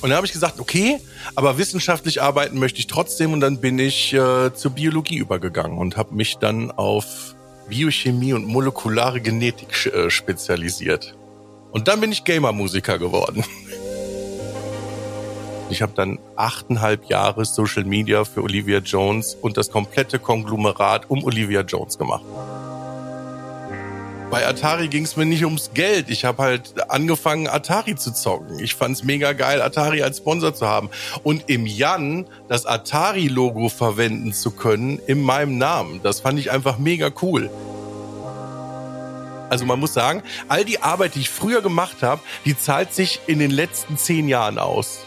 Und dann habe ich gesagt, okay, aber wissenschaftlich arbeiten möchte ich trotzdem. Und dann bin ich äh, zur Biologie übergegangen und habe mich dann auf Biochemie und molekulare Genetik äh, spezialisiert. Und dann bin ich Gamer-Musiker geworden. Ich habe dann achteinhalb Jahre Social Media für Olivia Jones und das komplette Konglomerat um Olivia Jones gemacht. Bei Atari ging es mir nicht ums Geld. Ich habe halt angefangen, Atari zu zocken. Ich fand es mega geil, Atari als Sponsor zu haben. Und im Jan das Atari-Logo verwenden zu können in meinem Namen. Das fand ich einfach mega cool. Also man muss sagen, all die Arbeit, die ich früher gemacht habe, die zahlt sich in den letzten zehn Jahren aus.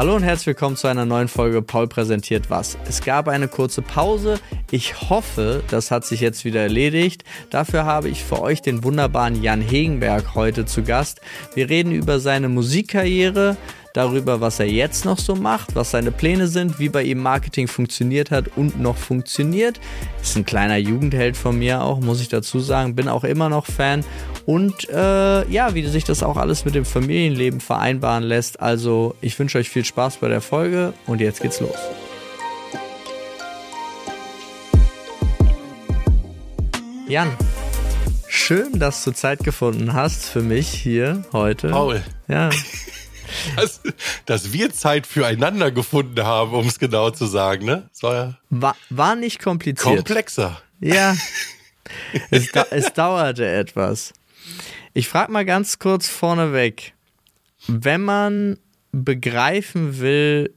Hallo und herzlich willkommen zu einer neuen Folge Paul präsentiert was. Es gab eine kurze Pause. Ich hoffe, das hat sich jetzt wieder erledigt. Dafür habe ich für euch den wunderbaren Jan Hegenberg heute zu Gast. Wir reden über seine Musikkarriere, darüber, was er jetzt noch so macht, was seine Pläne sind, wie bei ihm Marketing funktioniert hat und noch funktioniert. Ist ein kleiner Jugendheld von mir auch, muss ich dazu sagen. Bin auch immer noch Fan. Und äh, ja, wie sich das auch alles mit dem Familienleben vereinbaren lässt. Also, ich wünsche euch viel Spaß bei der Folge und jetzt geht's los. Jan, schön, dass du Zeit gefunden hast für mich hier heute. Paul. Ja. dass, dass wir Zeit füreinander gefunden haben, um es genau zu sagen. Ne? War, ja war, war nicht kompliziert. Komplexer. Ja. es, es dauerte etwas. Ich frage mal ganz kurz vorneweg. Wenn man begreifen will,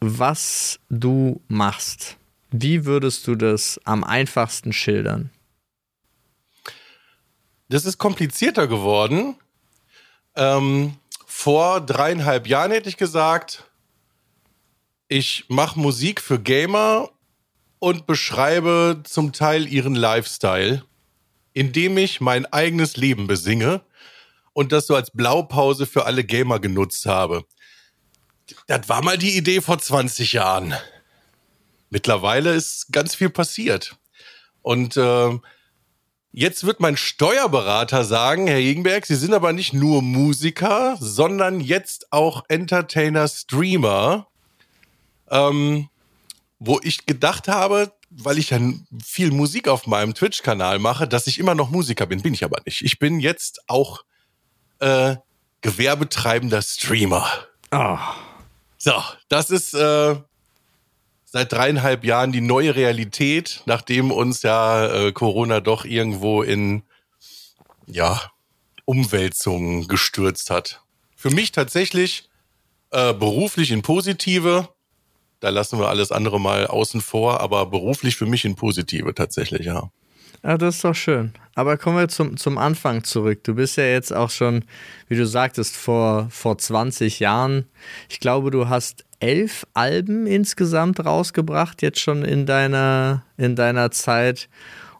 was du machst, wie würdest du das am einfachsten schildern? Das ist komplizierter geworden. Ähm, vor dreieinhalb Jahren hätte ich gesagt, ich mache Musik für Gamer und beschreibe zum Teil ihren Lifestyle, indem ich mein eigenes Leben besinge und das so als Blaupause für alle Gamer genutzt habe. Das war mal die Idee vor 20 Jahren. Mittlerweile ist ganz viel passiert. Und äh, Jetzt wird mein Steuerberater sagen, Herr Jegenberg, Sie sind aber nicht nur Musiker, sondern jetzt auch Entertainer, Streamer. Ähm, wo ich gedacht habe, weil ich ja viel Musik auf meinem Twitch-Kanal mache, dass ich immer noch Musiker bin. Bin ich aber nicht. Ich bin jetzt auch äh, gewerbetreibender Streamer. Oh. So, das ist äh, seit dreieinhalb Jahren die neue Realität, nachdem uns ja äh, Corona doch irgendwo in ja Umwälzungen gestürzt hat. Für mich tatsächlich äh, beruflich in positive. Da lassen wir alles andere mal außen vor, aber beruflich für mich in positive tatsächlich, ja. Ja, das ist doch schön. Aber kommen wir zum, zum Anfang zurück. Du bist ja jetzt auch schon, wie du sagtest, vor, vor 20 Jahren. Ich glaube, du hast elf Alben insgesamt rausgebracht, jetzt schon in deiner, in deiner Zeit.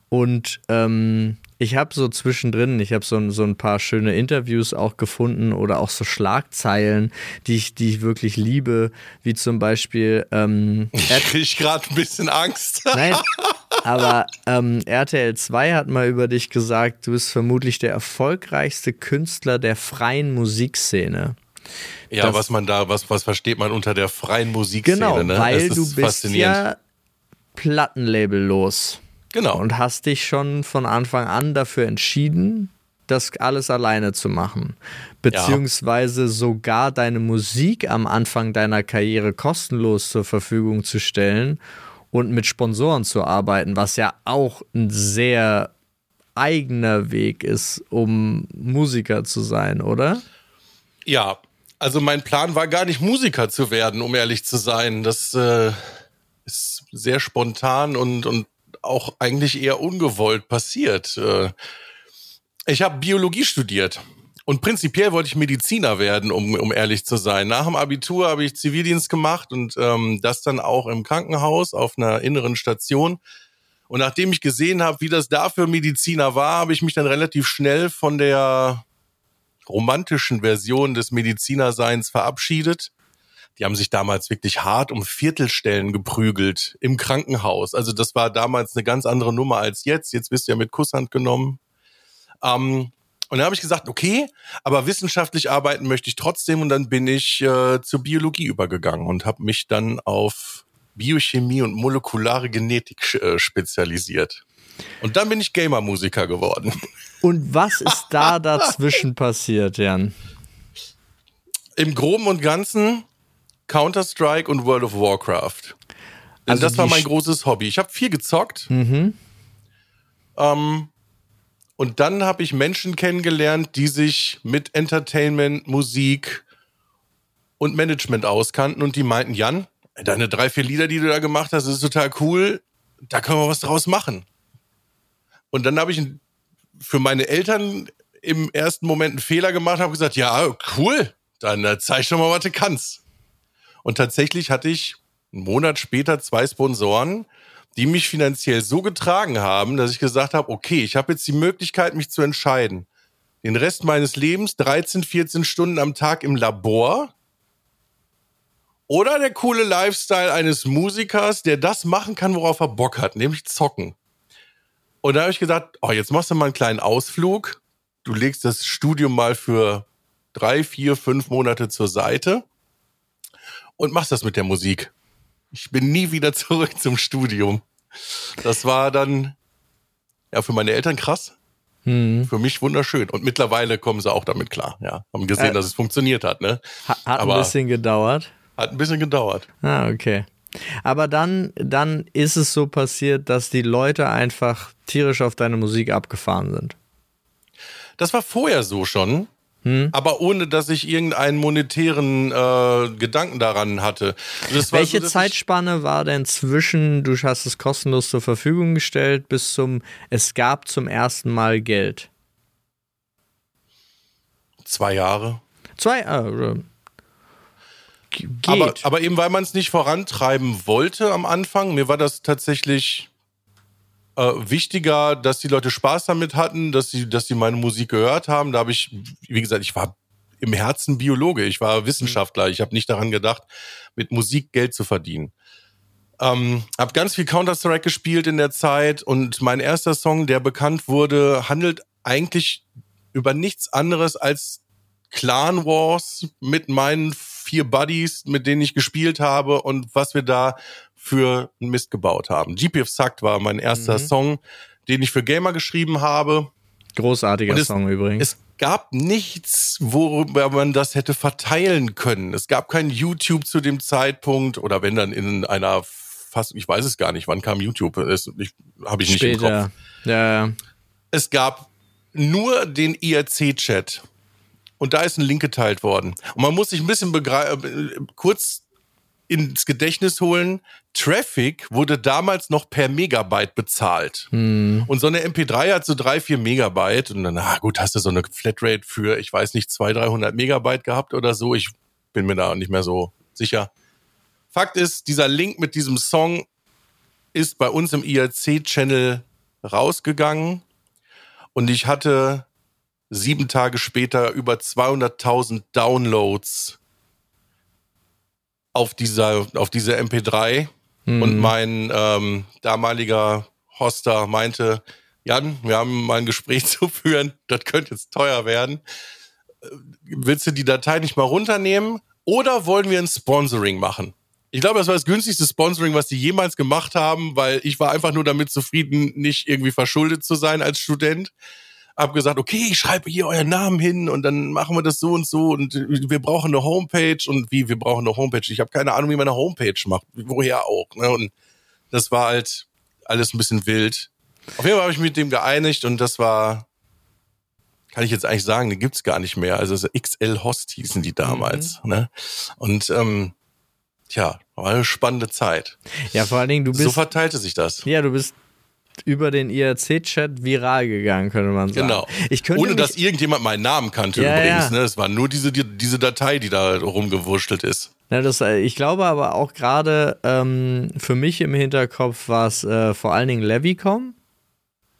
Und ähm, ich habe so zwischendrin, ich habe so, so ein paar schöne Interviews auch gefunden oder auch so Schlagzeilen, die ich, die ich wirklich liebe, wie zum Beispiel. Ähm, ich kriege gerade ein bisschen Angst. Nein, aber ähm, RTL 2 hat mal über dich gesagt, du bist vermutlich der erfolgreichste Künstler der freien Musikszene. Ja, das, was man da, was, was versteht man unter der freien Musikszene? Genau, ne? weil du bist ja plattenlabellos. Genau. Und hast dich schon von Anfang an dafür entschieden, das alles alleine zu machen. Beziehungsweise ja. sogar deine Musik am Anfang deiner Karriere kostenlos zur Verfügung zu stellen und mit Sponsoren zu arbeiten, was ja auch ein sehr eigener Weg ist, um Musiker zu sein, oder? Ja, also mein Plan war gar nicht Musiker zu werden, um ehrlich zu sein. Das äh, ist sehr spontan und, und auch eigentlich eher ungewollt passiert. Äh, ich habe Biologie studiert und prinzipiell wollte ich Mediziner werden, um, um ehrlich zu sein. Nach dem Abitur habe ich Zivildienst gemacht und ähm, das dann auch im Krankenhaus auf einer inneren Station. Und nachdem ich gesehen habe, wie das da für Mediziner war, habe ich mich dann relativ schnell von der romantischen Version des Medizinerseins verabschiedet. Die haben sich damals wirklich hart um Viertelstellen geprügelt im Krankenhaus. Also das war damals eine ganz andere Nummer als jetzt. Jetzt bist du ja mit Kusshand genommen. Ähm, Und dann habe ich gesagt, okay, aber wissenschaftlich arbeiten möchte ich trotzdem. Und dann bin ich äh, zur Biologie übergegangen und habe mich dann auf Biochemie und molekulare Genetik äh, spezialisiert. Und dann bin ich Gamer-Musiker geworden. Und was ist da dazwischen passiert, Jan? Im Groben und Ganzen Counter-Strike und World of Warcraft. Also das war mein großes Hobby. Ich habe viel gezockt. Mhm. Ähm, und dann habe ich Menschen kennengelernt, die sich mit Entertainment, Musik und Management auskannten und die meinten, Jan, deine drei, vier Lieder, die du da gemacht hast, ist total cool. Da können wir was draus machen. Und dann habe ich für meine Eltern im ersten Moment einen Fehler gemacht, habe gesagt, ja, cool, dann äh, zeig schon mal, was du kannst. Und tatsächlich hatte ich einen Monat später zwei Sponsoren, die mich finanziell so getragen haben, dass ich gesagt habe, okay, ich habe jetzt die Möglichkeit, mich zu entscheiden. Den Rest meines Lebens 13, 14 Stunden am Tag im Labor oder der coole Lifestyle eines Musikers, der das machen kann, worauf er Bock hat, nämlich zocken. Und da habe ich gesagt, oh, jetzt machst du mal einen kleinen Ausflug. Du legst das Studium mal für drei, vier, fünf Monate zur Seite und machst das mit der Musik. Ich bin nie wieder zurück zum Studium. Das war dann ja für meine Eltern krass. Hm. Für mich wunderschön. Und mittlerweile kommen sie auch damit klar. Ja, haben gesehen, äh, dass es funktioniert hat. Ne? Hat, hat ein bisschen gedauert. Hat ein bisschen gedauert. Ah, okay. Aber dann, dann ist es so passiert, dass die Leute einfach tierisch auf deine Musik abgefahren sind. Das war vorher so schon. Hm. Aber ohne, dass ich irgendeinen monetären äh, Gedanken daran hatte. Welche so, Zeitspanne war denn zwischen, du hast es kostenlos zur Verfügung gestellt, bis zum, es gab zum ersten Mal Geld? Zwei Jahre. Zwei Jahre. Äh. Aber, aber eben, weil man es nicht vorantreiben wollte am Anfang, mir war das tatsächlich äh, wichtiger, dass die Leute Spaß damit hatten, dass sie, dass sie meine Musik gehört haben. Da habe ich, wie gesagt, ich war im Herzen Biologe, ich war Wissenschaftler, ich habe nicht daran gedacht, mit Musik Geld zu verdienen. Ähm, habe ganz viel Counter-Strike gespielt in der Zeit und mein erster Song, der bekannt wurde, handelt eigentlich über nichts anderes als Clan Wars mit meinen vier Buddies, mit denen ich gespielt habe und was wir da für einen Mist gebaut haben. GPF Sucked war mein erster mhm. Song, den ich für Gamer geschrieben habe. Großartiger es, Song übrigens. Es gab nichts, worüber man das hätte verteilen können. Es gab kein YouTube zu dem Zeitpunkt oder wenn dann in einer fast, ich weiß es gar nicht, wann kam YouTube? Das habe ich nicht Später. im Kopf. Ja. Es gab nur den IRC-Chat und da ist ein Link geteilt worden. Und man muss sich ein bisschen kurz ins Gedächtnis holen. Traffic wurde damals noch per Megabyte bezahlt. Hm. Und so eine MP3 hat so drei, vier Megabyte. Und dann, na gut, hast du so eine Flatrate für, ich weiß nicht, zwei, 300 Megabyte gehabt oder so. Ich bin mir da nicht mehr so sicher. Fakt ist, dieser Link mit diesem Song ist bei uns im IRC-Channel rausgegangen. Und ich hatte sieben Tage später über 200.000 Downloads auf dieser, auf diese MP3. Mhm. Und mein ähm, damaliger Hoster meinte, Jan, wir haben mal ein Gespräch zu führen, das könnte jetzt teuer werden. Äh, willst du die Datei nicht mal runternehmen? Oder wollen wir ein Sponsoring machen? Ich glaube, das war das günstigste Sponsoring, was die jemals gemacht haben, weil ich war einfach nur damit zufrieden, nicht irgendwie verschuldet zu sein als Student habe gesagt, okay, ich schreibe hier euren Namen hin und dann machen wir das so und so und wir brauchen eine Homepage und wie, wir brauchen eine Homepage. Ich habe keine Ahnung, wie man eine Homepage macht, woher auch. Ne? Und das war halt alles ein bisschen wild. Auf jeden Fall habe ich mich mit dem geeinigt und das war, kann ich jetzt eigentlich sagen, die gibt's gar nicht mehr. Also XL Host hießen die damals. Mhm. Ne? Und ähm, Tja, war eine spannende Zeit. Ja, vor allen Dingen, du bist. So verteilte sich das. Ja, du bist über den IRC-Chat viral gegangen, könnte man sagen. Genau. Ich Ohne dass irgendjemand meinen Namen kannte ja, übrigens. Ja. Ne? Es war nur diese, die, diese Datei, die da rumgewurschtelt ist. Ja, das, äh, ich glaube aber auch gerade ähm, für mich im Hinterkopf war es äh, vor allen Dingen Levicom.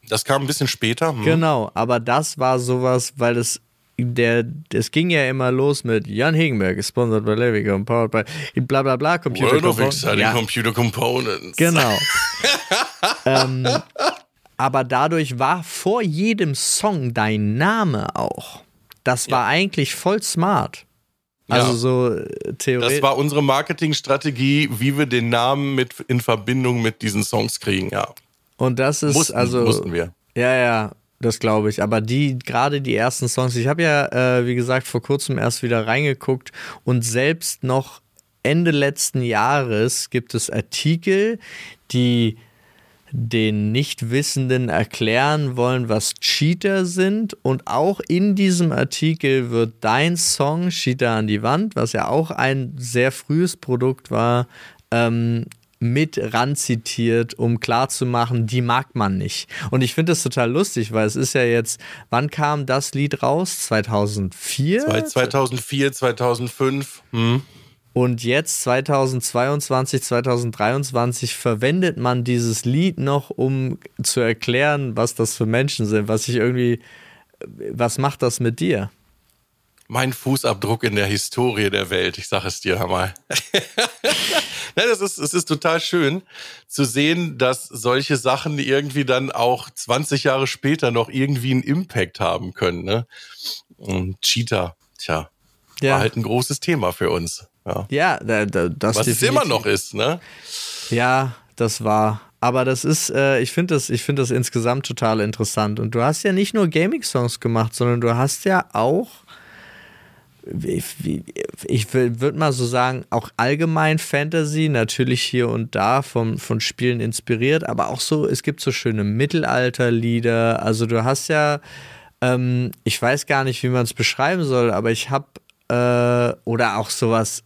Das kam ein bisschen später. Hm. Genau, aber das war sowas, weil es der, es ging ja immer los mit Jan Hegenberg, gesponsert bei Levicom, powered by bla bla bla Computer World Components. of Exciting ja. Computer Components. Genau. ähm, aber dadurch war vor jedem Song dein Name auch. Das war ja. eigentlich voll smart. Also ja. so äh, theoretisch. Das war unsere Marketingstrategie, wie wir den Namen mit in Verbindung mit diesen Songs kriegen, ja. Und das ist mussten, also mussten wir. Ja, ja, das glaube ich. Aber die gerade die ersten Songs, ich habe ja äh, wie gesagt vor kurzem erst wieder reingeguckt und selbst noch Ende letzten Jahres gibt es Artikel, die den Nichtwissenden erklären wollen, was Cheater sind. Und auch in diesem Artikel wird dein Song Cheater an die Wand, was ja auch ein sehr frühes Produkt war, ähm, mit ranzitiert, um klarzumachen, die mag man nicht. Und ich finde das total lustig, weil es ist ja jetzt, wann kam das Lied raus? 2004? 2004, 2005. Hm. Und jetzt 2022, 2023 verwendet man dieses Lied noch, um zu erklären, was das für Menschen sind, was ich irgendwie, was macht das mit dir? Mein Fußabdruck in der Historie der Welt, ich sage es dir einmal. Nein, das ist, es ist total schön zu sehen, dass solche Sachen irgendwie dann auch 20 Jahre später noch irgendwie einen Impact haben können. Ne? Und Cheetah, tja, ja. war halt ein großes Thema für uns. Ja, ja da, da, das Was es immer noch ist, ne? Ja, das war. Aber das ist, äh, ich finde das, ich finde das insgesamt total interessant. Und du hast ja nicht nur Gaming-Songs gemacht, sondern du hast ja auch, ich, ich würde mal so sagen, auch allgemein Fantasy, natürlich hier und da vom, von Spielen inspiriert, aber auch so, es gibt so schöne Mittelalterlieder. Also du hast ja, ähm, ich weiß gar nicht, wie man es beschreiben soll, aber ich habe, äh, oder auch sowas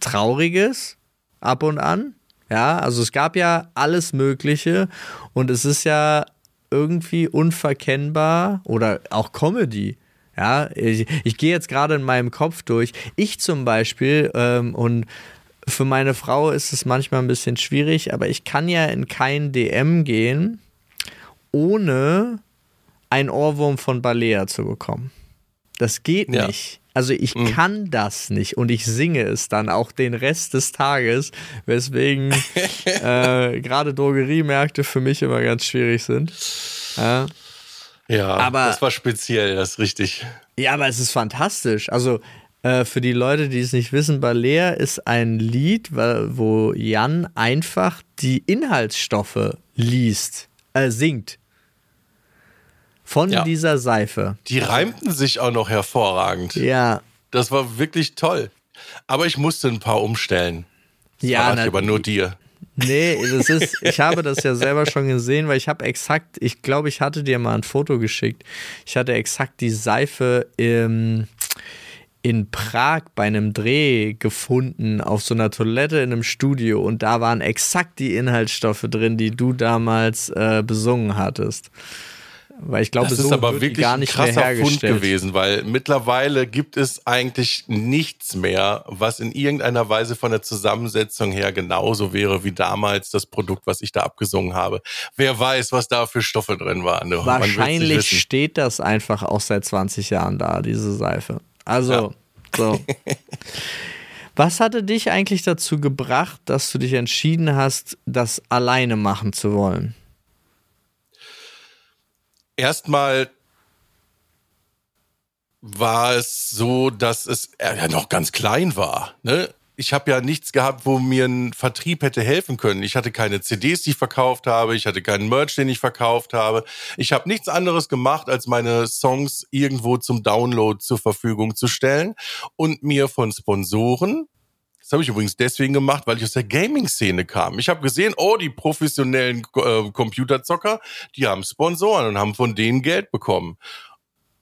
Trauriges ab und an. Ja, also es gab ja alles Mögliche und es ist ja irgendwie unverkennbar oder auch Comedy. Ja, ich, ich gehe jetzt gerade in meinem Kopf durch. Ich zum Beispiel ähm, und für meine Frau ist es manchmal ein bisschen schwierig, aber ich kann ja in kein DM gehen, ohne ein Ohrwurm von Balea zu bekommen. Das geht ja. nicht. Also ich mhm. kann das nicht und ich singe es dann auch den Rest des Tages, weswegen äh, gerade Drogeriemärkte für mich immer ganz schwierig sind. Ja, ja aber, das war speziell, das ist richtig. Ja, aber es ist fantastisch. Also äh, für die Leute, die es nicht wissen, Balea ist ein Lied, wo Jan einfach die Inhaltsstoffe liest, äh, singt von ja. dieser Seife. Die reimten sich auch noch hervorragend. Ja. Das war wirklich toll. Aber ich musste ein paar umstellen. Das ja, na, aber nur dir. Nee, das ist, ich habe das ja selber schon gesehen, weil ich habe exakt, ich glaube, ich hatte dir mal ein Foto geschickt. Ich hatte exakt die Seife im, in Prag bei einem Dreh gefunden, auf so einer Toilette in einem Studio und da waren exakt die Inhaltsstoffe drin, die du damals äh, besungen hattest. Weil ich glaube, das so ist aber wirklich gar nicht ein krasser Fund gewesen, weil mittlerweile gibt es eigentlich nichts mehr, was in irgendeiner Weise von der Zusammensetzung her genauso wäre wie damals das Produkt, was ich da abgesungen habe. Wer weiß, was da für Stoffe drin waren. Ne? Wahrscheinlich steht das einfach auch seit 20 Jahren da, diese Seife. Also, ja. so. Was hatte dich eigentlich dazu gebracht, dass du dich entschieden hast, das alleine machen zu wollen? Erstmal war es so, dass es ja noch ganz klein war. Ne? Ich habe ja nichts gehabt, wo mir ein Vertrieb hätte helfen können. Ich hatte keine CDs, die ich verkauft habe. Ich hatte keinen Merch, den ich verkauft habe. Ich habe nichts anderes gemacht, als meine Songs irgendwo zum Download zur Verfügung zu stellen und mir von Sponsoren das habe ich übrigens deswegen gemacht, weil ich aus der Gaming-Szene kam. Ich habe gesehen, oh, die professionellen äh, Computerzocker, die haben Sponsoren und haben von denen Geld bekommen.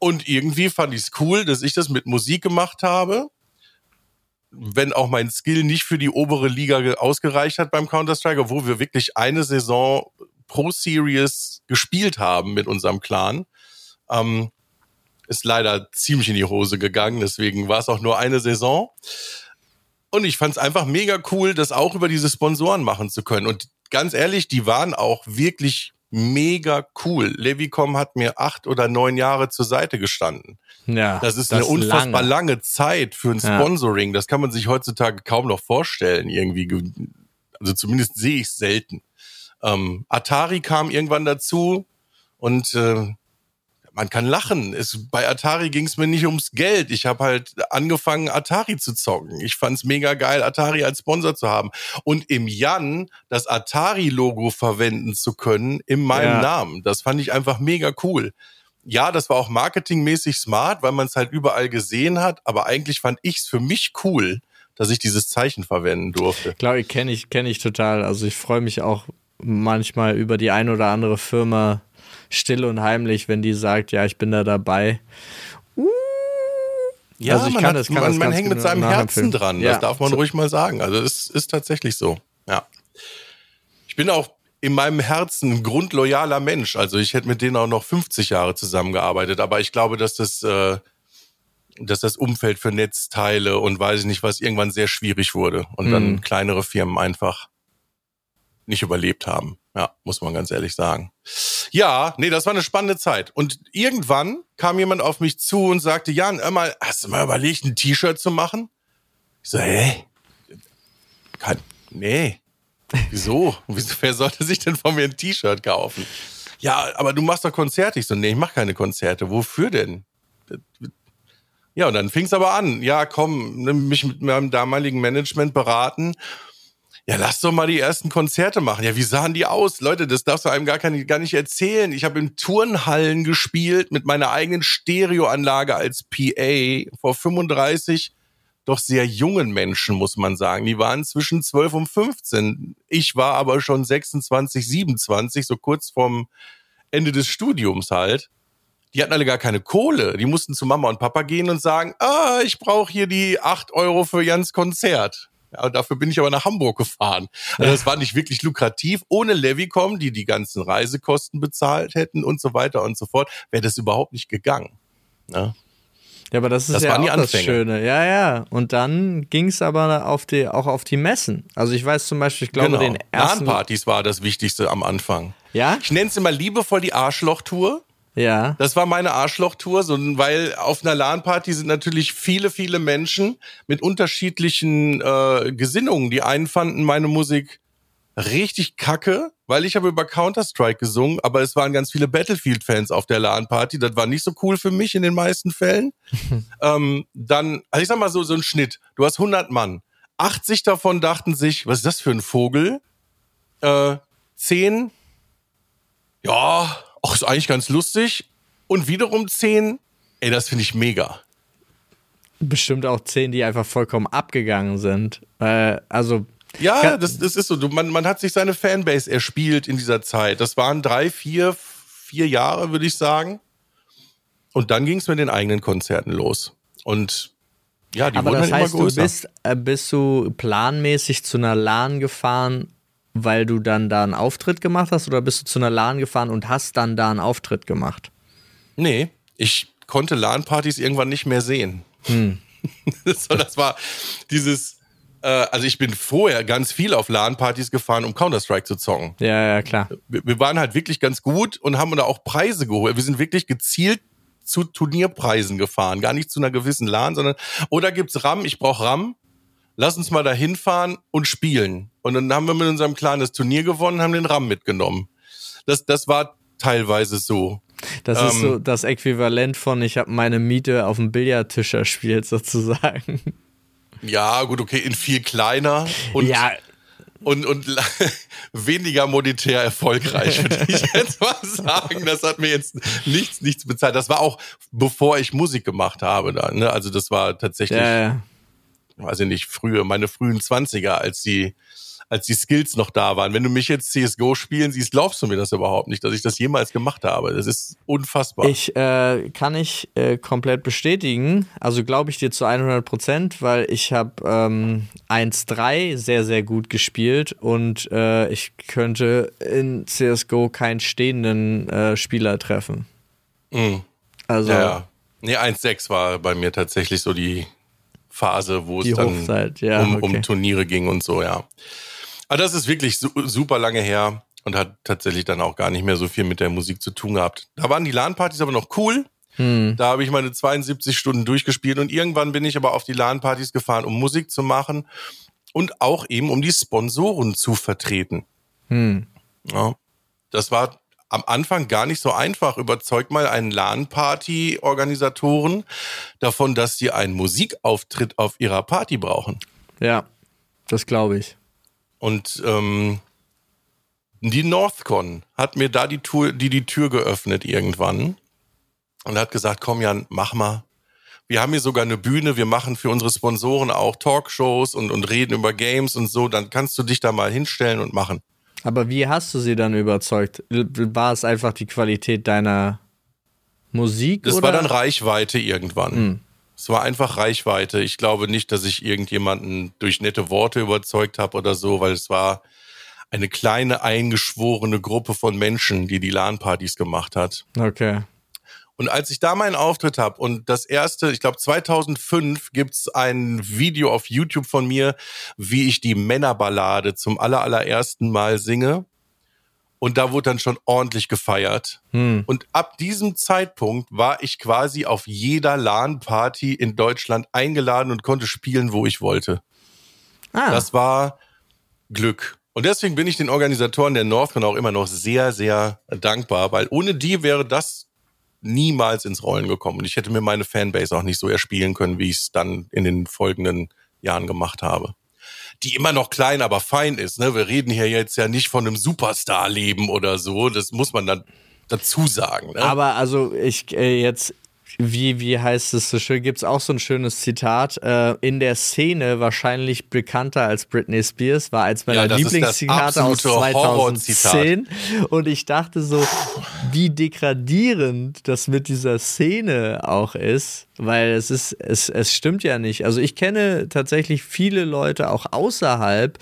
Und irgendwie fand ich es cool, dass ich das mit Musik gemacht habe. Wenn auch mein Skill nicht für die obere Liga ausgereicht hat beim Counter-Strike, wo wir wirklich eine Saison Pro Series gespielt haben mit unserem Clan. Ähm, ist leider ziemlich in die Hose gegangen, deswegen war es auch nur eine Saison. Und ich fand es einfach mega cool, das auch über diese Sponsoren machen zu können. Und ganz ehrlich, die waren auch wirklich mega cool. Levicom hat mir acht oder neun Jahre zur Seite gestanden. Ja, das ist das eine unfassbar lange. lange. Zeit für ein Sponsoring. Ja. Das kann man sich heutzutage kaum noch vorstellen. Irgendwie, also zumindest sehe ich es selten. Ähm, Atari kam irgendwann dazu. Und äh, man kann lachen. Es, bei Atari ging es mir nicht ums Geld. Ich habe halt angefangen, Atari zu zocken. Ich fand's mega geil, Atari als Sponsor zu haben. Und im Jan das Atari-Logo verwenden zu können in meinem ja. Namen. Das fand ich einfach mega cool. Ja, das war auch marketingmäßig smart, weil man es halt überall gesehen hat. Aber eigentlich fand ich's für mich cool, dass ich dieses Zeichen verwenden durfte. Ich, kenne ich, kenne ich total. Also ich freue mich auch manchmal über die ein oder andere Firma, still und heimlich, wenn die sagt, ja, ich bin da dabei. Uh. Ja, also ich man, kann, hat, kann man, man hängt mit seinem Herzen dran. Ja. Das darf man ruhig mal sagen. Also es ist tatsächlich so. Ja. Ich bin auch in meinem Herzen ein grundloyaler Mensch. Also ich hätte mit denen auch noch 50 Jahre zusammengearbeitet. Aber ich glaube, dass das, äh, dass das Umfeld für Netzteile und weiß ich nicht was irgendwann sehr schwierig wurde und mhm. dann kleinere Firmen einfach nicht überlebt haben. Ja, muss man ganz ehrlich sagen. Ja, nee, das war eine spannende Zeit. Und irgendwann kam jemand auf mich zu und sagte, Jan, mal, hast du mal überlegt, ein T-Shirt zu machen? Ich so, hä? Kein, nee. Wieso? Wieso? Wer sollte sich denn von mir ein T-Shirt kaufen? Ja, aber du machst doch Konzerte. Ich so, nee, ich mach keine Konzerte. Wofür denn? Ja, und dann fing es aber an. Ja, komm, mich mit meinem damaligen Management beraten ja, lass doch mal die ersten Konzerte machen. Ja, wie sahen die aus? Leute, das darfst du einem gar, kein, gar nicht erzählen. Ich habe in Turnhallen gespielt mit meiner eigenen Stereoanlage als PA vor 35 doch sehr jungen Menschen, muss man sagen. Die waren zwischen 12 und 15. Ich war aber schon 26, 27, so kurz vorm Ende des Studiums halt. Die hatten alle gar keine Kohle. Die mussten zu Mama und Papa gehen und sagen, ah, ich brauche hier die acht Euro für Jans Konzert. Ja, dafür bin ich aber nach Hamburg gefahren. Also das war nicht wirklich lukrativ. Ohne Levicom, die die ganzen Reisekosten bezahlt hätten und so weiter und so fort, wäre das überhaupt nicht gegangen. Ja. Ja, aber das ist das ja auch das Schöne. Ja, ja. Und dann ging es aber auf die, auch auf die Messen. Also ich weiß zum Beispiel, ich glaube, genau. den ersten... LAN-Partys war das Wichtigste am Anfang. Ja? Ich nenne es immer liebevoll die Arschloch-Tour. Ja. Das war meine Arschlochtour, so, weil auf einer LAN-Party sind natürlich viele, viele Menschen mit unterschiedlichen äh, Gesinnungen. Die einen fanden meine Musik richtig kacke, weil ich habe über Counter-Strike gesungen, aber es waren ganz viele Battlefield-Fans auf der LAN-Party. Das war nicht so cool für mich in den meisten Fällen. ähm, dann, also ich sag mal so, so ein Schnitt. Du hast 100 Mann. 80 davon dachten sich, was ist das für ein Vogel? Äh, 10, ja, ach, ist eigentlich ganz lustig. Und wiederum zehn, ey, das finde ich mega. Bestimmt auch zehn, die einfach vollkommen abgegangen sind. Äh, also. Ja, das, das ist so. Man, man hat sich seine Fanbase erspielt in dieser Zeit. Das waren drei, vier, vier Jahre, würde ich sagen. Und dann ging es mit den eigenen Konzerten los. Und ja, die Aber wurden das dann heißt, immer größer. Du bist, äh, bist du planmäßig zu einer LAN gefahren weil du dann da einen Auftritt gemacht hast oder bist du zu einer LAN gefahren und hast dann da einen Auftritt gemacht? Nee, ich konnte LAN-Partys irgendwann nicht mehr sehen. Hm. so, das war dieses, äh, also ich bin vorher ganz viel auf LAN-Partys gefahren, um Counter-Strike zu zocken. Ja, ja, klar. Wir, wir waren halt wirklich ganz gut und haben da auch Preise geholt. Wir sind wirklich gezielt zu Turnierpreisen gefahren, gar nicht zu einer gewissen LAN, sondern, oder gibt's RAM, ich brauche RAM, lass uns mal da hinfahren und spielen. Und dann haben wir mit unserem Clan das Turnier gewonnen, haben den RAM mitgenommen. Das, das war teilweise so. Das ähm, ist so das Äquivalent von, ich habe meine Miete auf dem Billardtisch erspielt, sozusagen. Ja, gut, okay, in viel kleiner und, ja. und, und weniger monetär erfolgreich, würde ich jetzt mal sagen. Das hat mir jetzt nichts, nichts bezahlt. Das war auch, bevor ich Musik gemacht habe. Da, ne? Also das war tatsächlich. Ja, ja weiß ich nicht, frühe, meine frühen Zwanziger, als die, als die Skills noch da waren. Wenn du mich jetzt CSGO spielen siehst, glaubst du mir das überhaupt nicht, dass ich das jemals gemacht habe. Das ist unfassbar. Ich äh, kann ich äh, komplett bestätigen. Also glaube ich dir zu 100 Prozent, weil ich habe ähm, 1-3 sehr, sehr gut gespielt und äh, ich könnte in CSGO keinen stehenden äh, Spieler treffen. Mhm. Also. Ja, ja. Nee, 1-6 war bei mir tatsächlich so die Phase, wo es dann ja, um, okay. um, Turniere ging und so, ja. Aber das ist wirklich su super lange her und hat tatsächlich dann auch gar nicht mehr so viel mit der Musik zu tun gehabt. Da waren die LAN-Partys aber noch cool. Hm. Da habe ich meine 72 Stunden durchgespielt und irgendwann bin ich aber auf die LAN-Partys gefahren, um Musik zu machen und auch eben um die Sponsoren zu vertreten. Hm. Ja, das war am Anfang gar nicht so einfach. Überzeugt mal einen LAN-Party-Organisatoren davon, dass sie einen Musikauftritt auf ihrer Party brauchen. Ja, das glaube ich. Und ähm, die Northcon hat mir da die, Tour, die, die Tür geöffnet irgendwann und hat gesagt, komm Jan, mach mal. Wir haben hier sogar eine Bühne, wir machen für unsere Sponsoren auch Talkshows und, und reden über Games und so, dann kannst du dich da mal hinstellen und machen. Aber wie hast du sie dann überzeugt? War es einfach die Qualität deiner Musik? Das oder? war dann Reichweite irgendwann. Hm. Es war einfach Reichweite. Ich glaube nicht, dass ich irgendjemanden durch nette Worte überzeugt habe oder so, weil es war eine kleine eingeschworene Gruppe von Menschen, die die LAN-Partys gemacht hat. Okay. Und als ich da meinen Auftritt habe und das erste, ich glaube 2005 gibt's ein Video auf YouTube von mir, wie ich die Männerballade zum allerallerersten Mal singe. Und da wurde dann schon ordentlich gefeiert. Hm. Und ab diesem Zeitpunkt war ich quasi auf jeder LAN-Party in Deutschland eingeladen und konnte spielen, wo ich wollte. Ah. Das war Glück. Und deswegen bin ich den Organisatoren der Northcon auch immer noch sehr, sehr dankbar, weil ohne die wäre das niemals ins Rollen gekommen. Und ich hätte mir meine Fanbase auch nicht so erspielen können, wie ich es dann in den folgenden Jahren gemacht habe die immer noch klein, aber fein ist. Ne? Wir reden hier jetzt ja nicht von einem Superstar-Leben oder so. Das muss man dann dazu sagen. Ne? Aber also ich äh, jetzt wie, wie heißt es so schön, gibt es auch so ein schönes Zitat, äh, in der Szene wahrscheinlich bekannter als Britney Spears, war eins meiner ja, Lieblingszitate aus 2010 und ich dachte so, wie degradierend das mit dieser Szene auch ist, weil es ist, es, es stimmt ja nicht. Also ich kenne tatsächlich viele Leute auch außerhalb,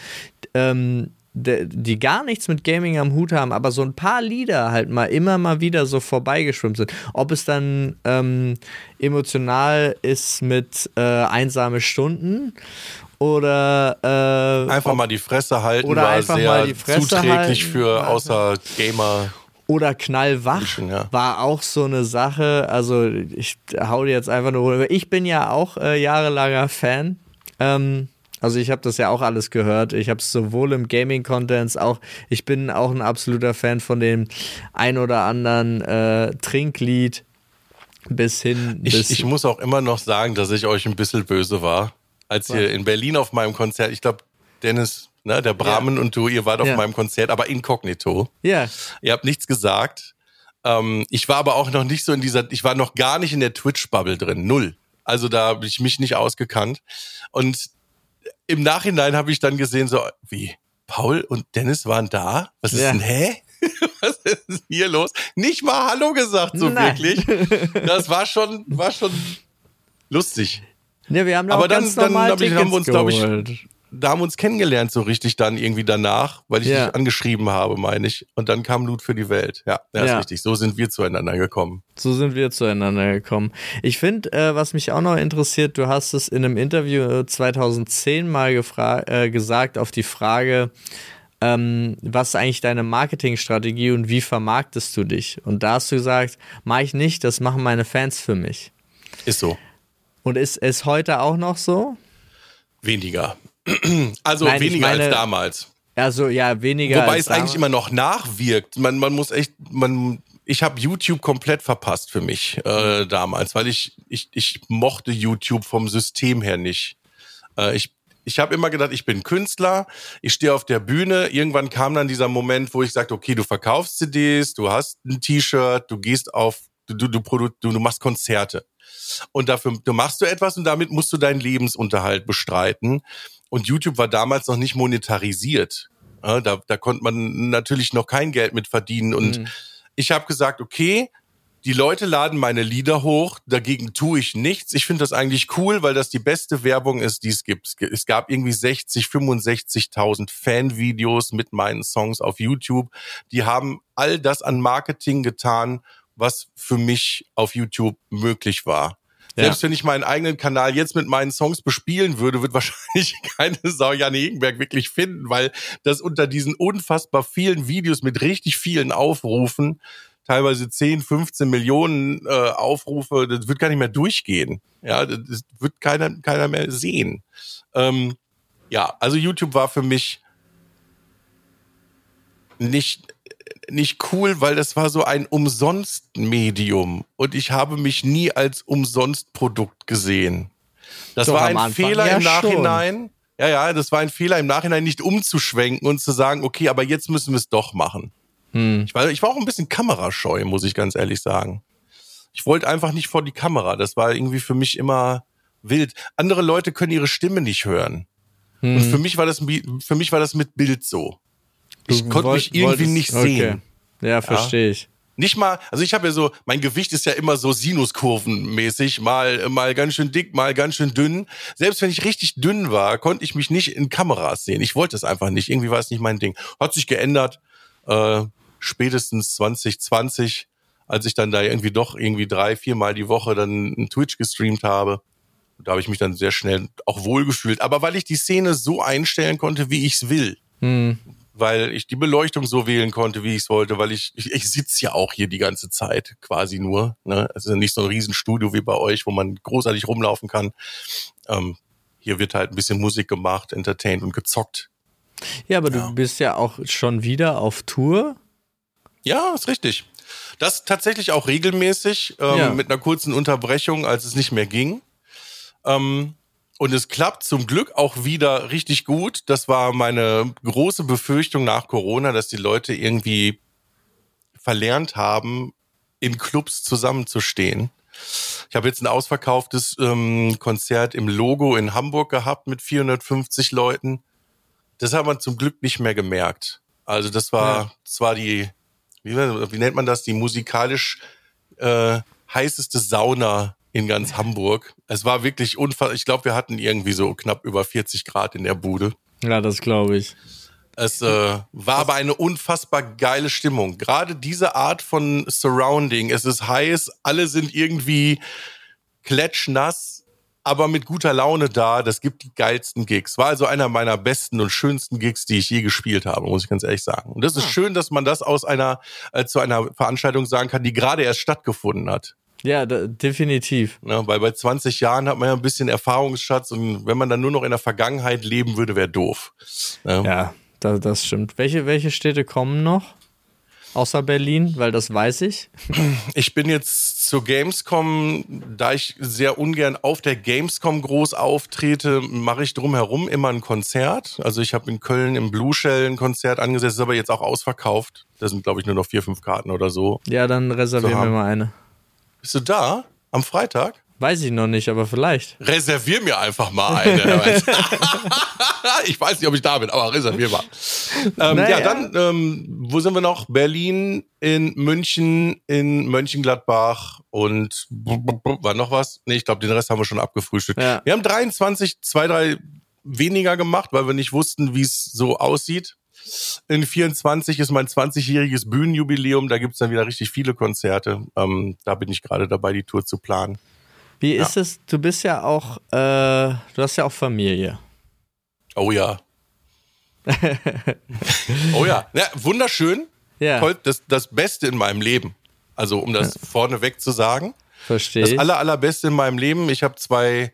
ähm, die gar nichts mit Gaming am Hut haben, aber so ein paar Lieder halt mal immer mal wieder so vorbeigeschwimmt sind. Ob es dann ähm, emotional ist mit äh, einsame Stunden oder äh, einfach ob, mal die Fresse halten oder war einfach sehr mal die Fresse zuträglich halten. für außer Gamer. Oder knallwach ja. war auch so eine Sache. Also ich hau dir jetzt einfach nur. Ich bin ja auch äh, jahrelanger Fan. Ähm, also ich habe das ja auch alles gehört. Ich habe es sowohl im Gaming-Content auch, ich bin auch ein absoluter Fan von dem ein oder anderen äh, Trinklied bis hin. Bis ich, ich muss auch immer noch sagen, dass ich euch ein bisschen böse war, als Was? ihr in Berlin auf meinem Konzert, ich glaube, Dennis, ne, der Brahmen ja. und du, ihr wart auf ja. meinem Konzert, aber inkognito. Ja. Ihr habt nichts gesagt. Ähm, ich war aber auch noch nicht so in dieser, ich war noch gar nicht in der Twitch-Bubble drin, null. Also da habe ich mich nicht ausgekannt. Und im Nachhinein habe ich dann gesehen, so, wie, Paul und Dennis waren da? Was ist ja. denn, hä? Was ist hier los? Nicht mal Hallo gesagt, so Nein. wirklich. Das war schon, war schon lustig. Ja, wir haben da Aber dann, dann hab ich, haben wir uns, glaube ich, da haben wir uns kennengelernt so richtig dann irgendwie danach, weil ich ja. dich angeschrieben habe, meine ich. Und dann kam Loot für die Welt. Ja, das ja. ist richtig. So sind wir zueinander gekommen. So sind wir zueinander gekommen. Ich finde, äh, was mich auch noch interessiert, du hast es in einem Interview 2010 äh, mal äh, gesagt auf die Frage, ähm, was ist eigentlich deine Marketingstrategie und wie vermarktest du dich? Und da hast du gesagt, mach ich nicht, das machen meine Fans für mich. Ist so. Und ist es heute auch noch so? Weniger. Also Nein, weniger meine, als damals. Also ja, weniger. Wobei es damals. eigentlich immer noch nachwirkt. Man, man muss echt, man, ich habe YouTube komplett verpasst für mich äh, damals, weil ich, ich, ich mochte YouTube vom System her nicht. Äh, ich ich habe immer gedacht, ich bin Künstler, ich stehe auf der Bühne. Irgendwann kam dann dieser Moment, wo ich sagte, okay, du verkaufst CDs, du hast ein T-Shirt, du gehst auf, du, du, du, du, machst Konzerte. Und dafür du machst du etwas und damit musst du deinen Lebensunterhalt bestreiten. Und YouTube war damals noch nicht monetarisiert. Ja, da, da konnte man natürlich noch kein Geld mit verdienen. Und mhm. ich habe gesagt, okay, die Leute laden meine Lieder hoch, dagegen tue ich nichts. Ich finde das eigentlich cool, weil das die beste Werbung ist, die es gibt. Es gab irgendwie 60, 65.000 Fanvideos mit meinen Songs auf YouTube. Die haben all das an Marketing getan, was für mich auf YouTube möglich war. Selbst wenn ich meinen eigenen Kanal jetzt mit meinen Songs bespielen würde, wird wahrscheinlich keine Sau Jan Hegenberg wirklich finden, weil das unter diesen unfassbar vielen Videos mit richtig vielen Aufrufen, teilweise 10, 15 Millionen äh, Aufrufe, das wird gar nicht mehr durchgehen. Ja, das wird keiner, keiner mehr sehen. Ähm, ja, also YouTube war für mich nicht, nicht cool, weil das war so ein Umsonst-Medium und ich habe mich nie als Umsonstprodukt gesehen. Das Doch, war ein Fehler ja im Nachhinein. Ja, ja, das war ein Fehler im Nachhinein, nicht umzuschwenken und zu sagen, okay, aber jetzt müssen wir es doch machen. Hm. Ich, war, ich war auch ein bisschen kamerascheu, muss ich ganz ehrlich sagen. Ich wollte einfach nicht vor die Kamera. Das war irgendwie für mich immer wild. Andere Leute können ihre Stimme nicht hören. Hm. Und für mich war das, für mich war das mit Bild so. Ich konnte mich irgendwie wolltest- nicht okay. sehen. Ja, verstehe ich. Nicht mal, also ich habe ja so, mein Gewicht ist ja immer so Sinuskurvenmäßig, mal, mal ganz schön dick, mal ganz schön dünn. Selbst wenn ich richtig dünn war, konnte ich mich nicht in Kameras sehen. Ich wollte es einfach nicht. Irgendwie war es nicht mein Ding. Hat sich geändert. Äh, spätestens 2020, als ich dann da irgendwie doch irgendwie drei, viermal die Woche dann Twitch gestreamt habe. Da habe ich mich dann sehr schnell auch wohlgefühlt. Aber weil ich die Szene so einstellen konnte, wie ich es will Hm. Weil ich die Beleuchtung so wählen konnte, wie ich es wollte, weil ich, ich, ich sitze ja auch hier die ganze Zeit quasi nur. Ne? Es ist ja nicht so ein Riesenstudio wie bei euch, wo man großartig rumlaufen kann. Ähm, hier wird halt ein bisschen Musik gemacht, entertained und gezockt. Ja, aber Ja. du bist ja auch schon wieder auf Tour. Ja, ist richtig. Das tatsächlich auch regelmäßig, ähm, Ja. mit einer kurzen Unterbrechung, als es nicht mehr ging. Ähm, und es klappt zum Glück auch wieder richtig gut. Das war meine große Befürchtung nach Corona, dass die Leute irgendwie verlernt haben, in Clubs zusammenzustehen. Ich habe jetzt ein ausverkauftes ähm, Konzert im Logo in Hamburg gehabt mit 450 Leuten. Das hat man zum Glück nicht mehr gemerkt. Also das war, Ja. das war die, wie, wie nennt man das, die musikalisch äh, heißeste Sauna in ganz Hamburg. Es war wirklich unfassbar. Ich glaube, wir hatten irgendwie so knapp über 40 Grad in der Bude. Ja, das glaube ich. Es äh, war aber eine unfassbar geile Stimmung. Gerade diese Art von Surrounding. Es ist heiß, alle sind irgendwie klatschnass, aber mit guter Laune da. Das gibt die geilsten Gigs. War also einer meiner besten und schönsten Gigs, die ich je gespielt habe, muss ich ganz ehrlich sagen. Und das ist schön, dass man das aus einer äh, zu einer Veranstaltung sagen kann, die gerade erst stattgefunden hat. Ja, da, definitiv. Ne, weil bei 20 Jahren hat man ja ein bisschen Erfahrungsschatz und wenn man dann nur noch in der Vergangenheit leben würde, wäre doof. Ne? Ja, da, das stimmt. Welche, welche Städte kommen noch? Außer Berlin, weil das weiß ich. Ich bin jetzt zur Gamescom, da ich sehr ungern auf der Gamescom groß auftrete, mache ich drumherum immer ein Konzert. Also ich habe in Köln im Blue Shell ein Konzert angesetzt, ist aber jetzt auch ausverkauft. Da sind, glaube ich, nur noch vier, fünf Karten oder so. Ja, dann reservieren wir mal eine. Bist du da? Am Freitag? Weiß ich noch nicht, aber vielleicht. Reservier mir einfach mal eine. ich weiß nicht, ob ich da bin, aber reservier mal. Ähm, Naja. Ja, dann, ähm, wo sind wir noch? Berlin, in München, in Mönchengladbach und war noch was? Nee, ich glaube, den Rest haben wir schon abgefrühstückt. Ja. Wir haben 23, zwei, drei weniger gemacht, weil wir nicht wussten, wie es so aussieht. In 24 ist mein 20-jähriges Bühnenjubiläum. Da gibt's dann wieder richtig viele Konzerte. Ähm, da bin ich gerade dabei, die Tour zu planen. Wie ist es? Du bist ja auch, äh, du hast ja auch Familie. Oh ja. oh ja. ja. Wunderschön. Ja, Toll. Das, das Beste in meinem Leben. Also, um das vorneweg zu sagen. verstehe Das aller, allerbeste in meinem Leben. Ich habe zwei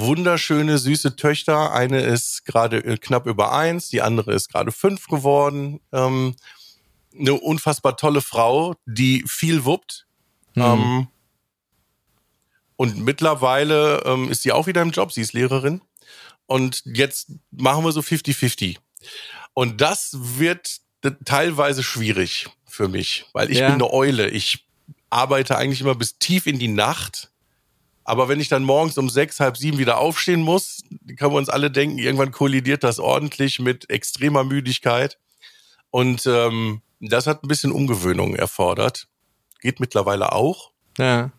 wunderschöne, süße Töchter. Eine ist gerade äh, knapp über eins, die andere ist gerade fünf geworden. Ähm, eine unfassbar tolle Frau, die viel wuppt. Mhm. Ähm, und mittlerweile ähm, ist sie auch wieder im Job. Sie ist Lehrerin. Und jetzt machen wir so 50-50. Und das wird d- teilweise schwierig für mich, weil ich Ja. bin eine Eule. Ich arbeite eigentlich immer bis tief in die Nacht. Aber wenn ich dann morgens um sechs, halb sieben wieder aufstehen muss, können wir uns alle denken, irgendwann kollidiert das ordentlich mit extremer Müdigkeit. Und ähm, das hat ein bisschen Umgewöhnung erfordert. Geht mittlerweile auch. ja,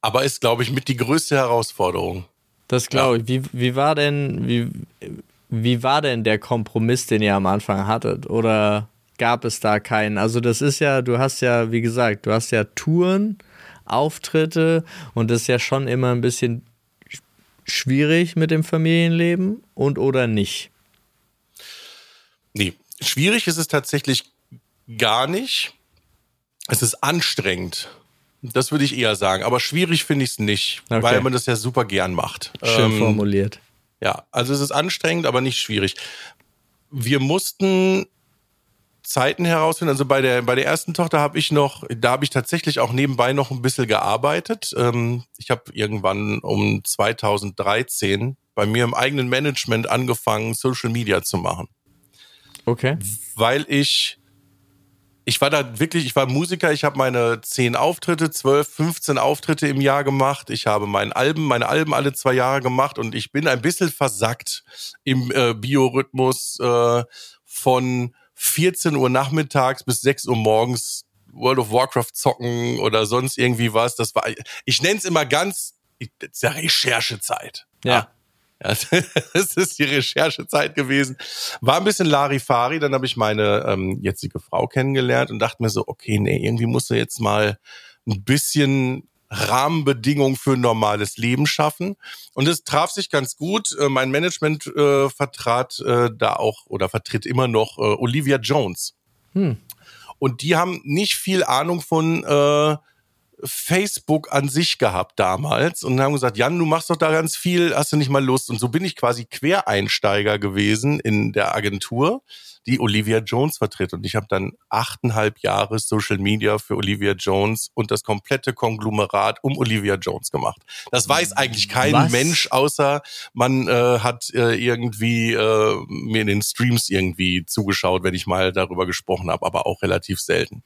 Aber ist, glaube ich, mit die größte Herausforderung. das glaube ich. Wie, wie war denn, wie, wie war denn der Kompromiss, den ihr am Anfang hattet? Oder gab es da keinen? Also das ist ja, du hast ja, wie gesagt, du hast ja Touren, Auftritte und das ist ja schon immer ein bisschen sch- schwierig mit dem Familienleben und oder nicht. Nee, schwierig ist es tatsächlich gar nicht. Es ist anstrengend. Das würde ich eher sagen. Aber schwierig finde ich es nicht, Okay. weil man das ja super gern macht. Schön Ähm, formuliert. Ja, also es ist anstrengend, aber nicht schwierig. Wir mussten Zeiten herausfinden. Also bei der, bei der ersten Tochter habe ich noch, da habe ich tatsächlich auch nebenbei noch ein bisschen gearbeitet. Ähm, ich habe irgendwann um 2013 bei mir im eigenen Management angefangen, Social Media zu machen. Okay. Weil ich, ich war da wirklich, ich war Musiker, ich habe meine zehn Auftritte, zwölf, 15 Auftritte im Jahr gemacht. Ich habe mein Alben, meine Alben alle zwei Jahre gemacht und ich bin ein bisschen versackt im äh, Biorhythmus äh, von 14 Uhr nachmittags bis 6 Uhr morgens World of Warcraft zocken oder sonst irgendwie was. Das war, ich nenne es immer ganz, das ist ja Recherchezeit. Ja. Ja, das ist die Recherchezeit gewesen. War ein bisschen Larifari, dann habe ich meine ähm, jetzige Frau kennengelernt und dachte mir so, okay, nee, irgendwie musst du jetzt mal ein bisschen Rahmenbedingungen für ein normales Leben schaffen. Und es traf sich ganz gut. Äh, mein Management äh, vertrat äh, da auch oder vertritt immer noch äh, Olivia Jones. Hm. Und die haben nicht viel Ahnung von äh, Facebook an sich gehabt damals und haben gesagt, Jan, du machst doch da ganz viel, hast du nicht mal Lust? Und so bin ich quasi Quereinsteiger gewesen in der Agentur, die Olivia Jones vertritt. Und ich habe dann achteinhalb Jahre Social Media für Olivia Jones und das komplette Konglomerat um Olivia Jones gemacht. Das weiß eigentlich kein Was? Mensch, außer man äh, hat äh, irgendwie äh, mir in den Streams irgendwie zugeschaut, wenn ich mal darüber gesprochen habe, aber auch relativ selten.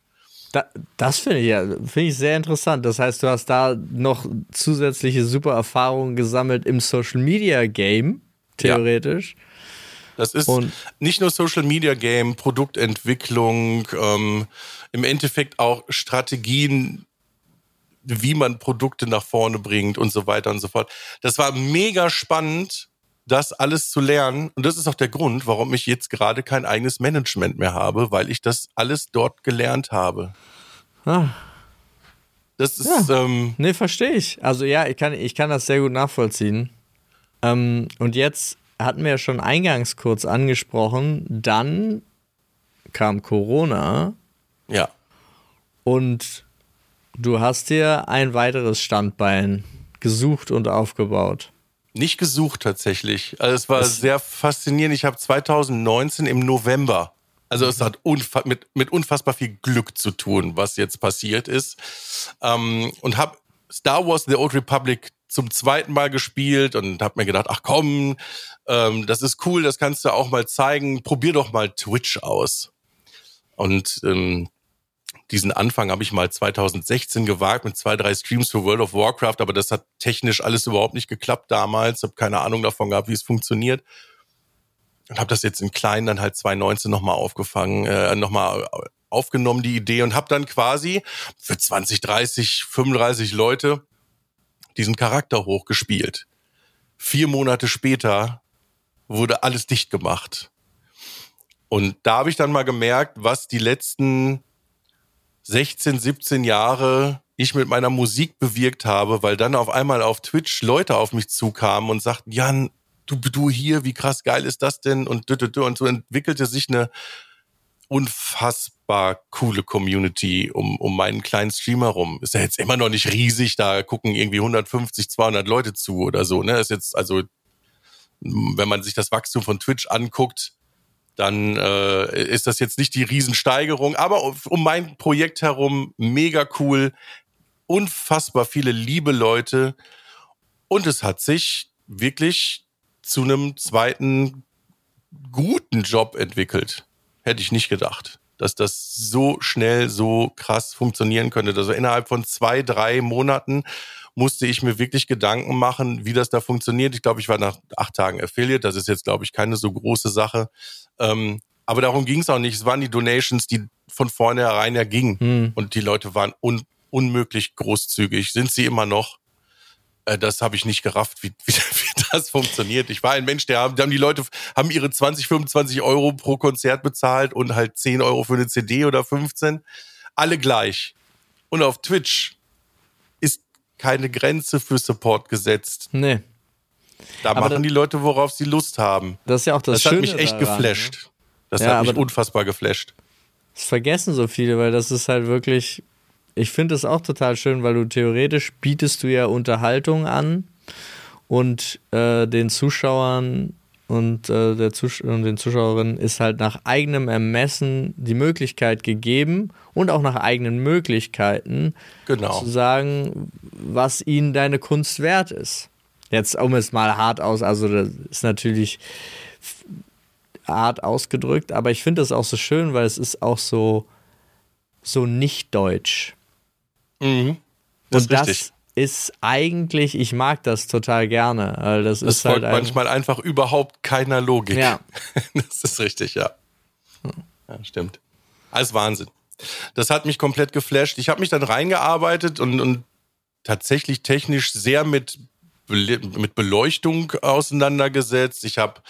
Da, das finde ich ja finde ich sehr interessant. Das heißt, du hast da noch zusätzliche super Erfahrungen gesammelt im Social Media Game, theoretisch. Das ist Und- nicht nur Social Media Game, Produktentwicklung, ähm, im Endeffekt auch Strategien, wie man Produkte nach vorne bringt und so weiter und so fort. Das war mega spannend, das alles zu lernen. Und das ist auch der Grund, warum ich jetzt gerade kein eigenes Management mehr habe, weil ich das alles dort gelernt habe. Ah, Das ist, ähm, nee, verstehe ich. Also ja, ich kann, ich kann das sehr gut nachvollziehen. Ähm, und jetzt hatten wir ja schon eingangs kurz angesprochen, dann kam Corona ja. und du hast dir ein weiteres Standbein gesucht und aufgebaut. Nicht gesucht tatsächlich. Also es war Das- sehr faszinierend. Ich habe 2019 im November, also es hat unfa mit, mit unfassbar viel Glück zu tun, was jetzt passiert ist. Ähm, und habe Star Wars The Old Republic zum zweiten Mal gespielt und habe mir gedacht, ach komm, ähm, das ist cool, das kannst du auch mal zeigen. Probier doch mal Twitch aus. Und ähm, diesen Anfang habe ich mal 2016 gewagt mit zwei, drei Streams für World of Warcraft, aber das hat technisch alles überhaupt nicht geklappt damals. Habe keine Ahnung davon gehabt, wie es funktioniert. Und habe das jetzt in klein dann halt 2019 nochmal aufgefangen, äh, nochmal aufgenommen, die Idee, und habe dann quasi für 20, 30, 35 Leute diesen Charakter hochgespielt. Vier Monate später wurde alles dicht gemacht. Und da habe ich dann mal gemerkt, was die letzten 16, 17 Jahre ich mit meiner Musik bewirkt habe, weil dann auf einmal auf Twitch Leute auf mich zukamen und sagten, Jan, du, du hier, wie krass geil ist das denn? Und, und so entwickelte sich eine unfassbar coole Community um, um meinen kleinen Stream herum. Ist ja jetzt immer noch nicht riesig, da gucken irgendwie 150, 200 Leute zu oder so. Ne? Ist jetzt also, wenn man sich das Wachstum von Twitch anguckt, dann äh, ist das jetzt nicht die Riesensteigerung, aber um mein Projekt herum mega cool, unfassbar viele liebe Leute und es hat sich wirklich zu einem zweiten guten Job entwickelt. Hätte ich nicht gedacht, dass das so schnell, so krass funktionieren könnte. Also innerhalb von zwei, drei Monaten musste ich mir wirklich Gedanken machen, wie das da funktioniert. Ich glaube, ich war nach acht Tagen Affiliate. Das ist jetzt, glaube ich, keine so große Sache. Ähm, aber darum ging es auch nicht. Es waren die Donations, die von vornherein ja gingen. Hm. Und die Leute waren un unmöglich großzügig. Sind sie immer noch? Äh, das habe ich nicht gerafft, wie, wie, wie das funktioniert. Ich war ein Mensch, der haben, die Leute haben ihre 20, 25 Euro pro Konzert bezahlt und halt 10 Euro für eine CD oder 15. Alle gleich. Und auf Twitch keine Grenze für Support gesetzt. Nee, Da Aber machen da- die Leute, worauf sie Lust haben. das ist ja auch das, Das, hat Schöne mich echt daran, ne? geflasht. Das Ja, hat mich unfassbar geflasht. Das vergessen so viele, weil das ist halt wirklich. Ich finde es auch total schön, weil du theoretisch bietest du ja Unterhaltung an und äh, den Zuschauern und, äh, der Zus und den Zuschauerinnen ist halt nach eigenem Ermessen die Möglichkeit gegeben und auch nach eigenen Möglichkeiten Genau. zu sagen, was ihnen deine Kunst wert ist. Jetzt, um es mal hart aus, also das ist natürlich hart ausgedrückt, aber ich finde das auch so schön, weil es ist auch so, so nicht deutsch. Mhm. Das und ist das. Ist eigentlich, ich mag das total gerne, weil das, Das ist halt folgt ein, manchmal einfach überhaupt keiner Logik. Ja. Das ist richtig, ja. Ja, stimmt. Alles Wahnsinn. Das hat mich komplett geflasht. Ich habe mich dann reingearbeitet und, und tatsächlich technisch sehr mit, mit Beleuchtung auseinandergesetzt. Ich habe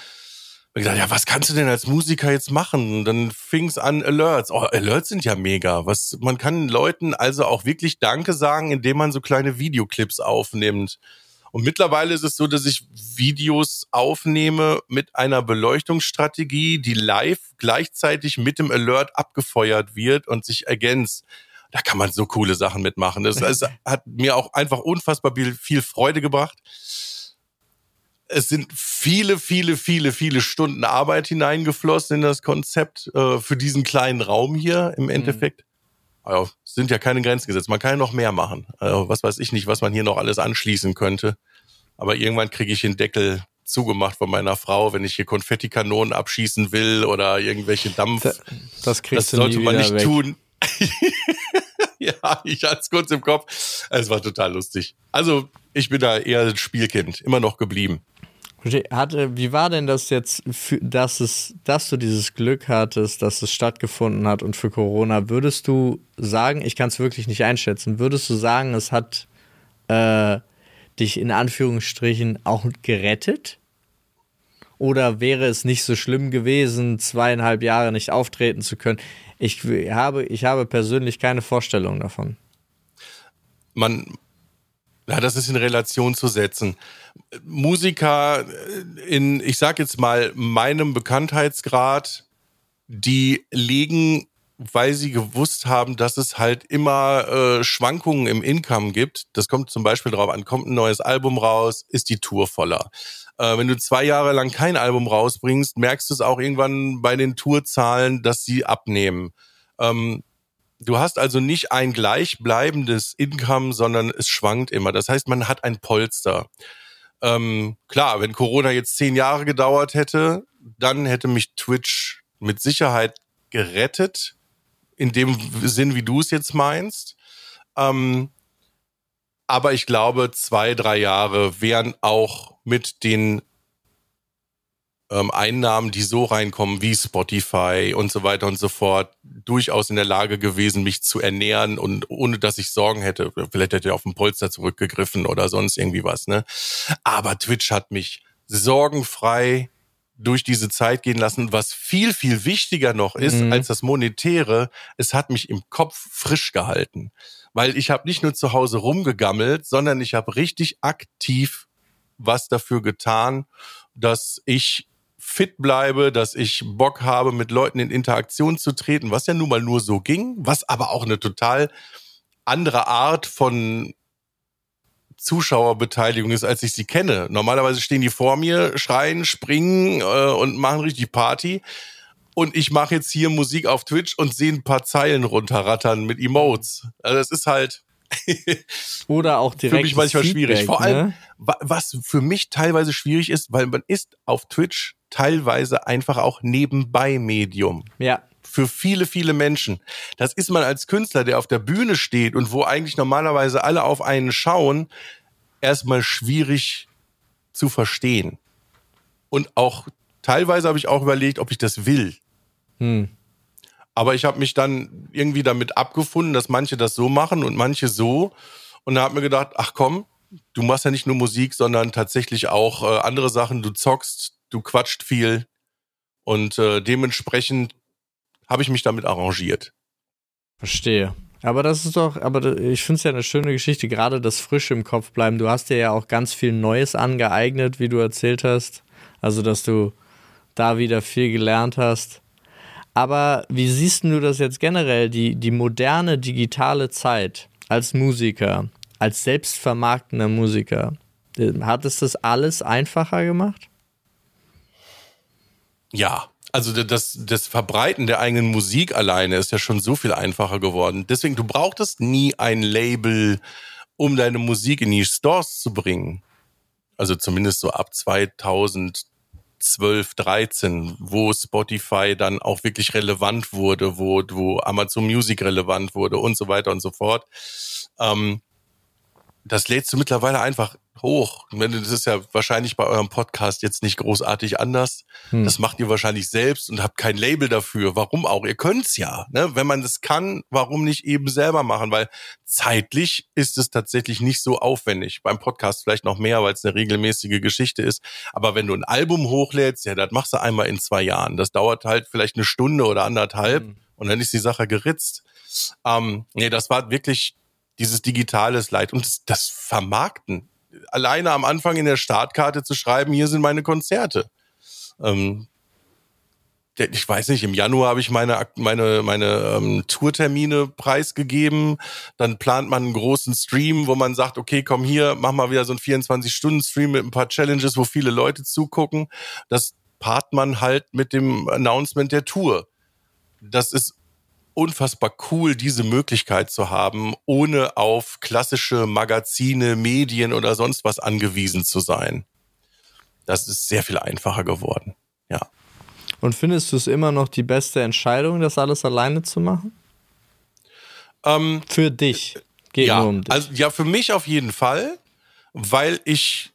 gedacht, ja, was kannst du denn als Musiker jetzt machen? Und dann fing es an Alerts. Oh, Alerts sind ja mega. Was, man kann Leuten also auch wirklich Danke sagen, indem man so kleine Videoclips aufnimmt. Und mittlerweile ist es so, dass ich Videos aufnehme mit einer Beleuchtungsstrategie, die live gleichzeitig mit dem Alert abgefeuert wird und sich ergänzt. Da kann man so coole Sachen mitmachen. Das, das hat mir auch einfach unfassbar viel Freude gebracht. Es sind viele, viele, viele, viele Stunden Arbeit hineingeflossen in das Konzept äh, für diesen kleinen Raum hier im Endeffekt. Also, es sind ja keine Grenzen gesetzt. Man kann ja noch mehr machen. Also, was weiß ich nicht, was man hier noch alles anschließen könnte. Aber irgendwann kriege ich den Deckel zugemacht von meiner Frau, wenn ich hier Konfettikanonen abschießen will oder irgendwelche Dampf. das Das du sollte man nicht weg. tun. ja, ich hatte es kurz im Kopf. Es war total lustig. Also, ich bin da eher ein Spielkind, immer noch geblieben. Hatte, wie war denn das jetzt, für, dass, es, dass du dieses Glück hattest, dass es stattgefunden hat und für Corona? Würdest du sagen, ich kann es wirklich nicht einschätzen, würdest du sagen, es hat äh, dich in Anführungsstrichen auch gerettet? Oder wäre es nicht so schlimm gewesen, zweieinhalb Jahre nicht auftreten zu können? Ich habe, ich habe persönlich keine Vorstellung davon. man, ja, das ist in Relation zu setzen. Musiker in, ich sag jetzt mal, meinem Bekanntheitsgrad, die legen, weil sie gewusst haben, dass es halt immer äh, Schwankungen im Income gibt. Das kommt zum Beispiel darauf an, kommt ein neues Album raus, ist die Tour voller. Äh, wenn du zwei Jahre lang kein Album rausbringst, merkst du es auch irgendwann bei den Tourzahlen, dass sie abnehmen. Ähm, Du hast also nicht ein gleichbleibendes Income, sondern es schwankt immer. Das heißt, man hat ein Polster. Ähm, klar, wenn Corona jetzt zehn Jahre gedauert hätte, dann hätte mich Twitch mit Sicherheit gerettet, in dem Sinn, wie du es jetzt meinst. Ähm, aber ich glaube, zwei, drei Jahre wären auch mit den ähm, Einnahmen, die so reinkommen, wie Spotify und so weiter und so fort, durchaus in der Lage gewesen, mich zu ernähren und ohne dass ich Sorgen hätte. Vielleicht hätte ich auf den Polster zurückgegriffen oder sonst irgendwie was, ne? Aber Twitch hat mich sorgenfrei durch diese Zeit gehen lassen. Was viel, viel wichtiger noch ist Mhm. als das Monetäre, es hat mich im Kopf frisch gehalten. Weil ich habe nicht nur zu Hause rumgegammelt, sondern ich habe richtig aktiv was dafür getan, dass ich fit bleibe, dass ich Bock habe, mit Leuten in Interaktion zu treten, was ja nun mal nur so ging, was aber auch eine total andere Art von Zuschauerbeteiligung ist, als ich sie kenne. Normalerweise stehen die vor mir, schreien, springen äh, und machen richtig Party. Und ich mache jetzt hier Musik auf Twitch und sehe ein paar Zeilen runterrattern mit Emotes. Also das ist halt Oder auch direkt. für mich manchmal schwierig. Vor allem, Ne? wa- was für mich teilweise schwierig ist, weil man ist auf Twitch teilweise einfach auch nebenbei Medium. Ja. Für viele, viele Menschen. Das ist man als Künstler, der auf der Bühne steht und wo eigentlich normalerweise alle auf einen schauen, erstmal schwierig zu verstehen. Und auch teilweise habe ich auch überlegt, ob ich das will. Hm. Aber ich habe mich dann irgendwie damit abgefunden, dass manche das so machen und manche so. Und da habe mir gedacht, ach komm, du machst ja nicht nur Musik, sondern tatsächlich auch äh, andere Sachen. Du zockst, du quatscht viel. Und äh, dementsprechend habe ich mich damit arrangiert. Verstehe. Aber das ist doch, aber ich finde es ja eine schöne Geschichte, gerade das Frische im Kopf bleiben. Du hast dir ja auch ganz viel Neues angeeignet, wie du erzählt hast. Also, dass du da wieder viel gelernt hast. Aber wie siehst du das jetzt generell, die, die moderne digitale Zeit als Musiker, als selbstvermarktender Musiker? Hat es das alles einfacher gemacht? Ja, also das, das Verbreiten der eigenen Musik alleine ist ja schon so viel einfacher geworden. Deswegen, du brauchtest nie ein Label, um deine Musik in die Stores zu bringen. Also zumindest so ab 2012, 13, wo Spotify dann auch wirklich relevant wurde, wo, wo Amazon Music relevant wurde und so weiter und so fort. Ähm, das lädst du mittlerweile einfach hoch. Das ist ja wahrscheinlich bei eurem Podcast jetzt nicht großartig anders. Hm. Das macht ihr wahrscheinlich selbst und habt kein Label dafür. Warum auch? Ihr könnt's ja. Ne? Wenn man das kann, warum nicht eben selber machen? Weil zeitlich ist es tatsächlich nicht so aufwendig. Beim Podcast vielleicht noch mehr, weil es eine regelmäßige Geschichte ist. Aber wenn du ein Album hochlädst, ja, das machst du einmal in zwei Jahren. Das dauert halt vielleicht eine Stunde oder anderthalb hm. und dann ist die Sache geritzt. Ähm, nee, das war wirklich dieses digitales Leid und das, das Vermarkten alleine am Anfang in der Startkarte zu schreiben, hier sind meine Konzerte. Ähm, ich weiß nicht, im Januar habe ich meine, meine, meine ähm, Tourtermine preisgegeben. Dann plant man einen großen Stream, wo man sagt, okay, komm hier, mach mal wieder so einen 24-Stunden-Stream mit ein paar Challenges, wo viele Leute zugucken. Das paart man halt mit dem Announcement der Tour. Das ist unfassbar cool, diese Möglichkeit zu haben, ohne auf klassische Magazine, Medien oder sonst was angewiesen zu sein. Das ist sehr viel einfacher geworden. Ja. Und findest du es immer noch die beste Entscheidung, das alles alleine zu machen? Ähm, für dich. Geht ja, um dich. Also, ja, für mich auf jeden Fall, weil ich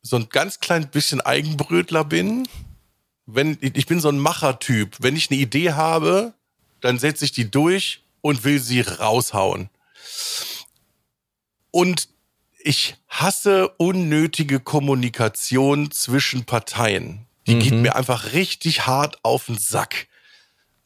so ein ganz klein bisschen Eigenbrötler bin. Wenn, ich bin so ein Machertyp. Wenn ich eine Idee habe, dann setze ich die durch und will sie raushauen. Und ich hasse unnötige Kommunikation zwischen Parteien. Die mhm. geht mir einfach richtig hart auf den Sack.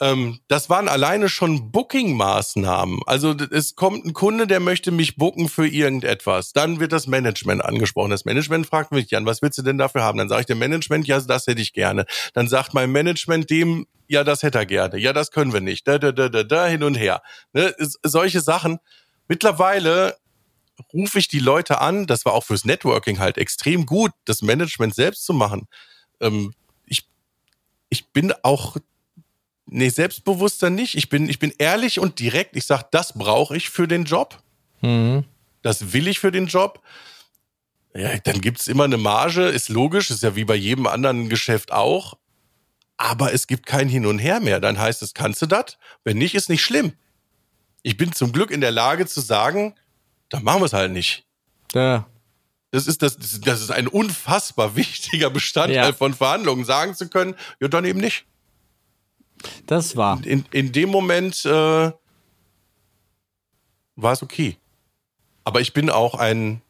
Ähm, das waren alleine schon Booking-Maßnahmen. Also es kommt ein Kunde, der möchte mich booken für irgendetwas. Dann wird das Management angesprochen. Das Management fragt mich, Jan, was willst du denn dafür haben? Dann sage ich dem Management, ja, das hätte ich gerne. Dann sagt mein Management dem, ja, das hätte er gerne. Ja, das können wir nicht. Da, da, da, da, da, hin und her. Ne? Solche Sachen. Mittlerweile rufe ich die Leute an, das war auch fürs Networking halt extrem gut, das Management selbst zu machen. Ähm, ich, ich bin auch Nee, selbstbewusster nicht. Ich bin, ich bin ehrlich und direkt. Ich sage, das brauche ich für den Job. Mhm. Das will ich für den Job. Ja, dann gibt's immer eine Marge, ist logisch, ist ja wie bei jedem anderen Geschäft auch. Aber es gibt kein Hin und Her mehr. Dann heißt es, kannst du das? Wenn nicht, ist nicht schlimm. Ich bin zum Glück in der Lage zu sagen, dann machen wir es halt nicht. Ja. Das ist, das, das ist ein unfassbar wichtiger Bestandteil ja. von Verhandlungen, sagen zu können, ja, dann eben nicht. Das war. In, in dem Moment äh, war es okay. Aber ich bin auch ein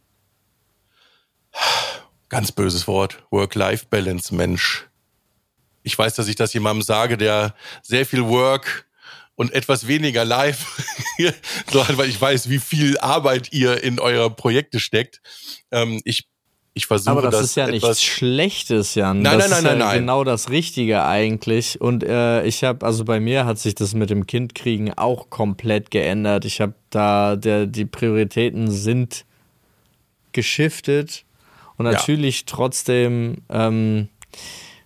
ganz böses Wort, Work-Life-Balance-Mensch. Ich weiß, dass ich das jemandem sage, der sehr viel Work und etwas weniger Live, so, weil ich weiß, wie viel Arbeit ihr in eure Projekte steckt. Ähm, ich ich versuche Aber das, das ist ja nichts Schlechtes, Jan. Nein, das nein, nein, ist ja nein, Genau das Richtige eigentlich. Und äh, ich habe, also bei mir hat sich das mit dem Kindkriegen auch komplett geändert. Ich habe da, der, die Prioritäten sind geschiftet. Und natürlich ja. trotzdem, ähm,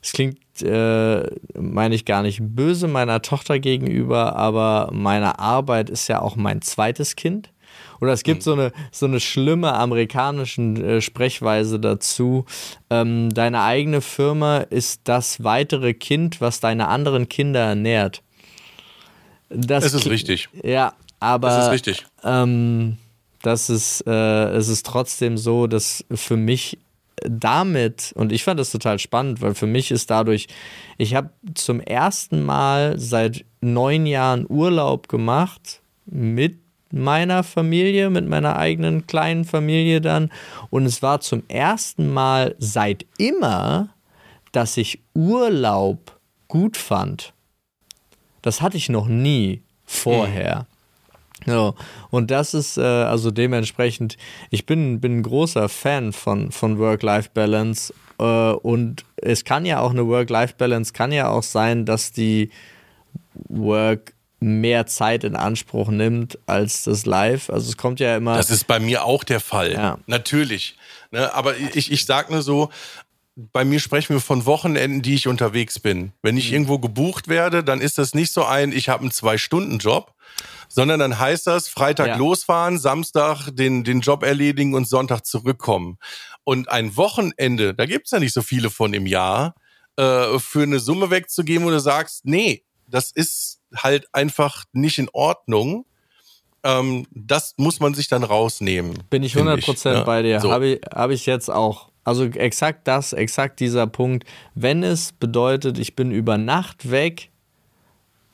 es klingt, äh, meine ich gar nicht böse meiner Tochter gegenüber, aber meine Arbeit ist ja auch mein zweites Kind. Oder es gibt mhm. so eine, so eine schlimme amerikanische äh, Sprechweise dazu. Ähm, deine eigene Firma ist das weitere Kind, was deine anderen Kinder ernährt. Das es ist richtig. Ja, aber. Es ist richtig. Ähm, das ist, äh, es ist trotzdem so, dass für mich damit, und ich fand das total spannend, weil für mich ist dadurch, ich habe zum ersten Mal seit neun Jahren Urlaub gemacht mit meiner Familie, mit meiner eigenen kleinen Familie dann. Und es war zum ersten Mal seit immer, dass ich Urlaub gut fand. Das hatte ich noch nie vorher. Mhm. So, und das ist äh, also dementsprechend, ich bin, bin ein großer Fan von, von Work-Life-Balance äh, und es kann ja auch eine Work-Life-Balance, kann ja auch sein, dass die Work mehr Zeit in Anspruch nimmt als das Live. Also es kommt ja immer. Das ist bei mir auch der Fall. Ja. Natürlich. Ne, aber ich, ich sag nur so, bei mir sprechen wir von Wochenenden, die ich unterwegs bin. Wenn ich mhm. irgendwo gebucht werde, dann ist das nicht so ein, ich habe einen Zwei-Stunden-Job, sondern dann heißt das Freitag ja. losfahren, Samstag den, den Job erledigen und Sonntag zurückkommen. Und ein Wochenende, da gibt's ja nicht so viele von im Jahr, äh, für eine Summe wegzugeben, wo du sagst, nee, das ist halt einfach nicht in Ordnung. Ähm, das muss man sich dann rausnehmen. Bin ich 100% ich, ja? bei dir. So. Habe ich, hab ich jetzt auch. Also exakt das, exakt dieser Punkt. Wenn es bedeutet, ich bin über Nacht weg,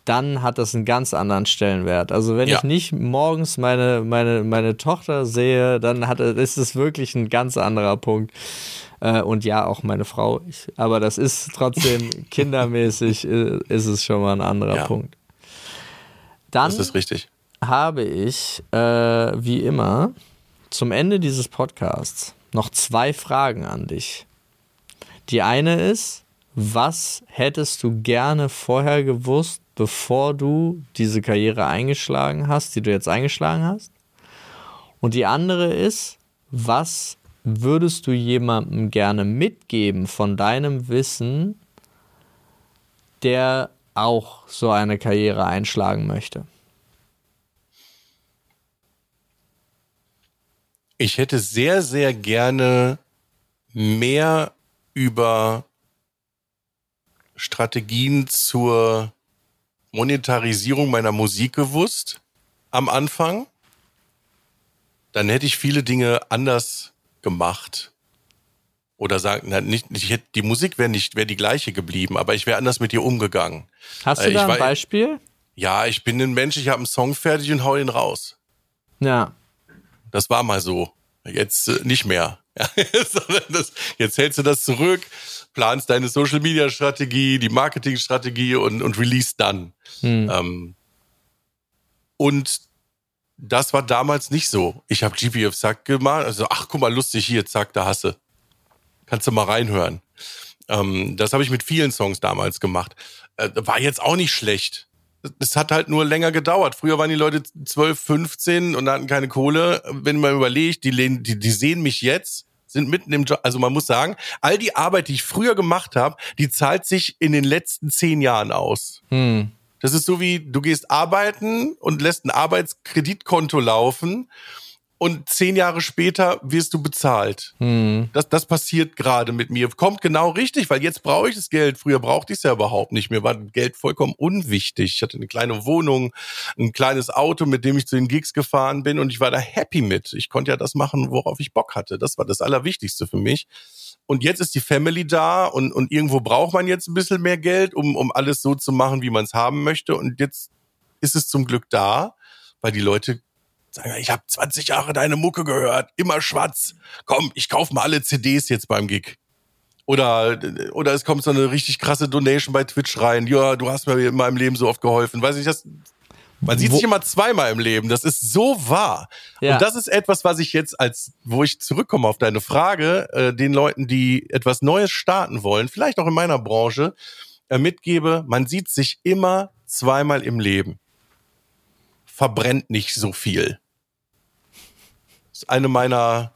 dann hat das einen ganz anderen Stellenwert. Also wenn ja. ich nicht morgens meine, meine, meine Tochter sehe, dann hat, ist es wirklich ein ganz anderer Punkt. Äh, und ja, auch meine Frau. Ich, aber das ist trotzdem kindermäßig, äh, ist es schon mal ein anderer ja. Punkt. Dann das ist richtig. habe ich, äh, wie immer, zum Ende dieses Podcasts noch zwei Fragen an dich. Die eine ist, was hättest du gerne vorher gewusst, bevor du diese Karriere eingeschlagen hast, die du jetzt eingeschlagen hast? Und die andere ist, was würdest du jemandem gerne mitgeben von deinem Wissen, der auch so eine Karriere einschlagen möchte? Ich hätte sehr, sehr gerne mehr über Strategien zur Monetarisierung meiner Musik gewusst am Anfang. Dann hätte ich viele Dinge anders gemacht. Oder sagen, na, nicht, ich hätte, die Musik wäre nicht, wäre die gleiche geblieben, aber ich wäre anders mit ihr umgegangen. Hast du äh, da ein war, Beispiel? Ja, ich bin ein Mensch, ich habe einen Song fertig und hau ihn raus. Ja. Das war mal so. Jetzt äh, nicht mehr. Das, jetzt hältst du das zurück, planst deine Social Media Strategie, die Marketing Strategie und, und release dann. Hm. Ähm, und das war damals nicht so. Ich habe GPF Zack gemacht, also ach guck mal, lustig hier, zack, da hasse. Kannst du mal reinhören. Ähm, das habe ich mit vielen Songs damals gemacht. Äh, war jetzt auch nicht schlecht es hat halt nur länger gedauert. Früher waren die Leute 12, 15 und hatten keine Kohle. Wenn man überlegt, die, die, die sehen mich jetzt, sind mitten im Job. Also man muss sagen, all die Arbeit, die ich früher gemacht habe, die zahlt sich in den letzten zehn Jahren aus. Hm. Das ist so wie, du gehst arbeiten und lässt ein Arbeitskreditkonto laufen und zehn Jahre später wirst du bezahlt. Hm. Das, das passiert gerade mit mir. Kommt genau richtig, weil jetzt brauche ich das Geld. Früher brauchte ich es ja überhaupt nicht. Mir war Geld vollkommen unwichtig. Ich hatte eine kleine Wohnung, ein kleines Auto, mit dem ich zu den Gigs gefahren bin und ich war da happy mit. Ich konnte ja das machen, worauf ich Bock hatte. Das war das Allerwichtigste für mich. Und jetzt ist die Family da und, und irgendwo braucht man jetzt ein bisschen mehr Geld, um, um alles so zu machen, wie man es haben möchte. Und jetzt ist es zum Glück da, weil die Leute Sagen, ich habe 20 Jahre deine Mucke gehört, immer schwarz. Komm, ich kauf mal alle CDs jetzt beim Gig. Oder, oder es kommt so eine richtig krasse Donation bei Twitch rein. Ja, du hast mir in meinem Leben so oft geholfen. Weiß ich, das, man sieht wo, sich immer zweimal im Leben. Das ist so wahr. Ja. Und das ist etwas, was ich jetzt als, wo ich zurückkomme auf deine Frage, äh, den Leuten, die etwas Neues starten wollen, vielleicht auch in meiner Branche, äh, mitgebe, man sieht sich immer zweimal im Leben. Verbrennt nicht so viel ist eine meiner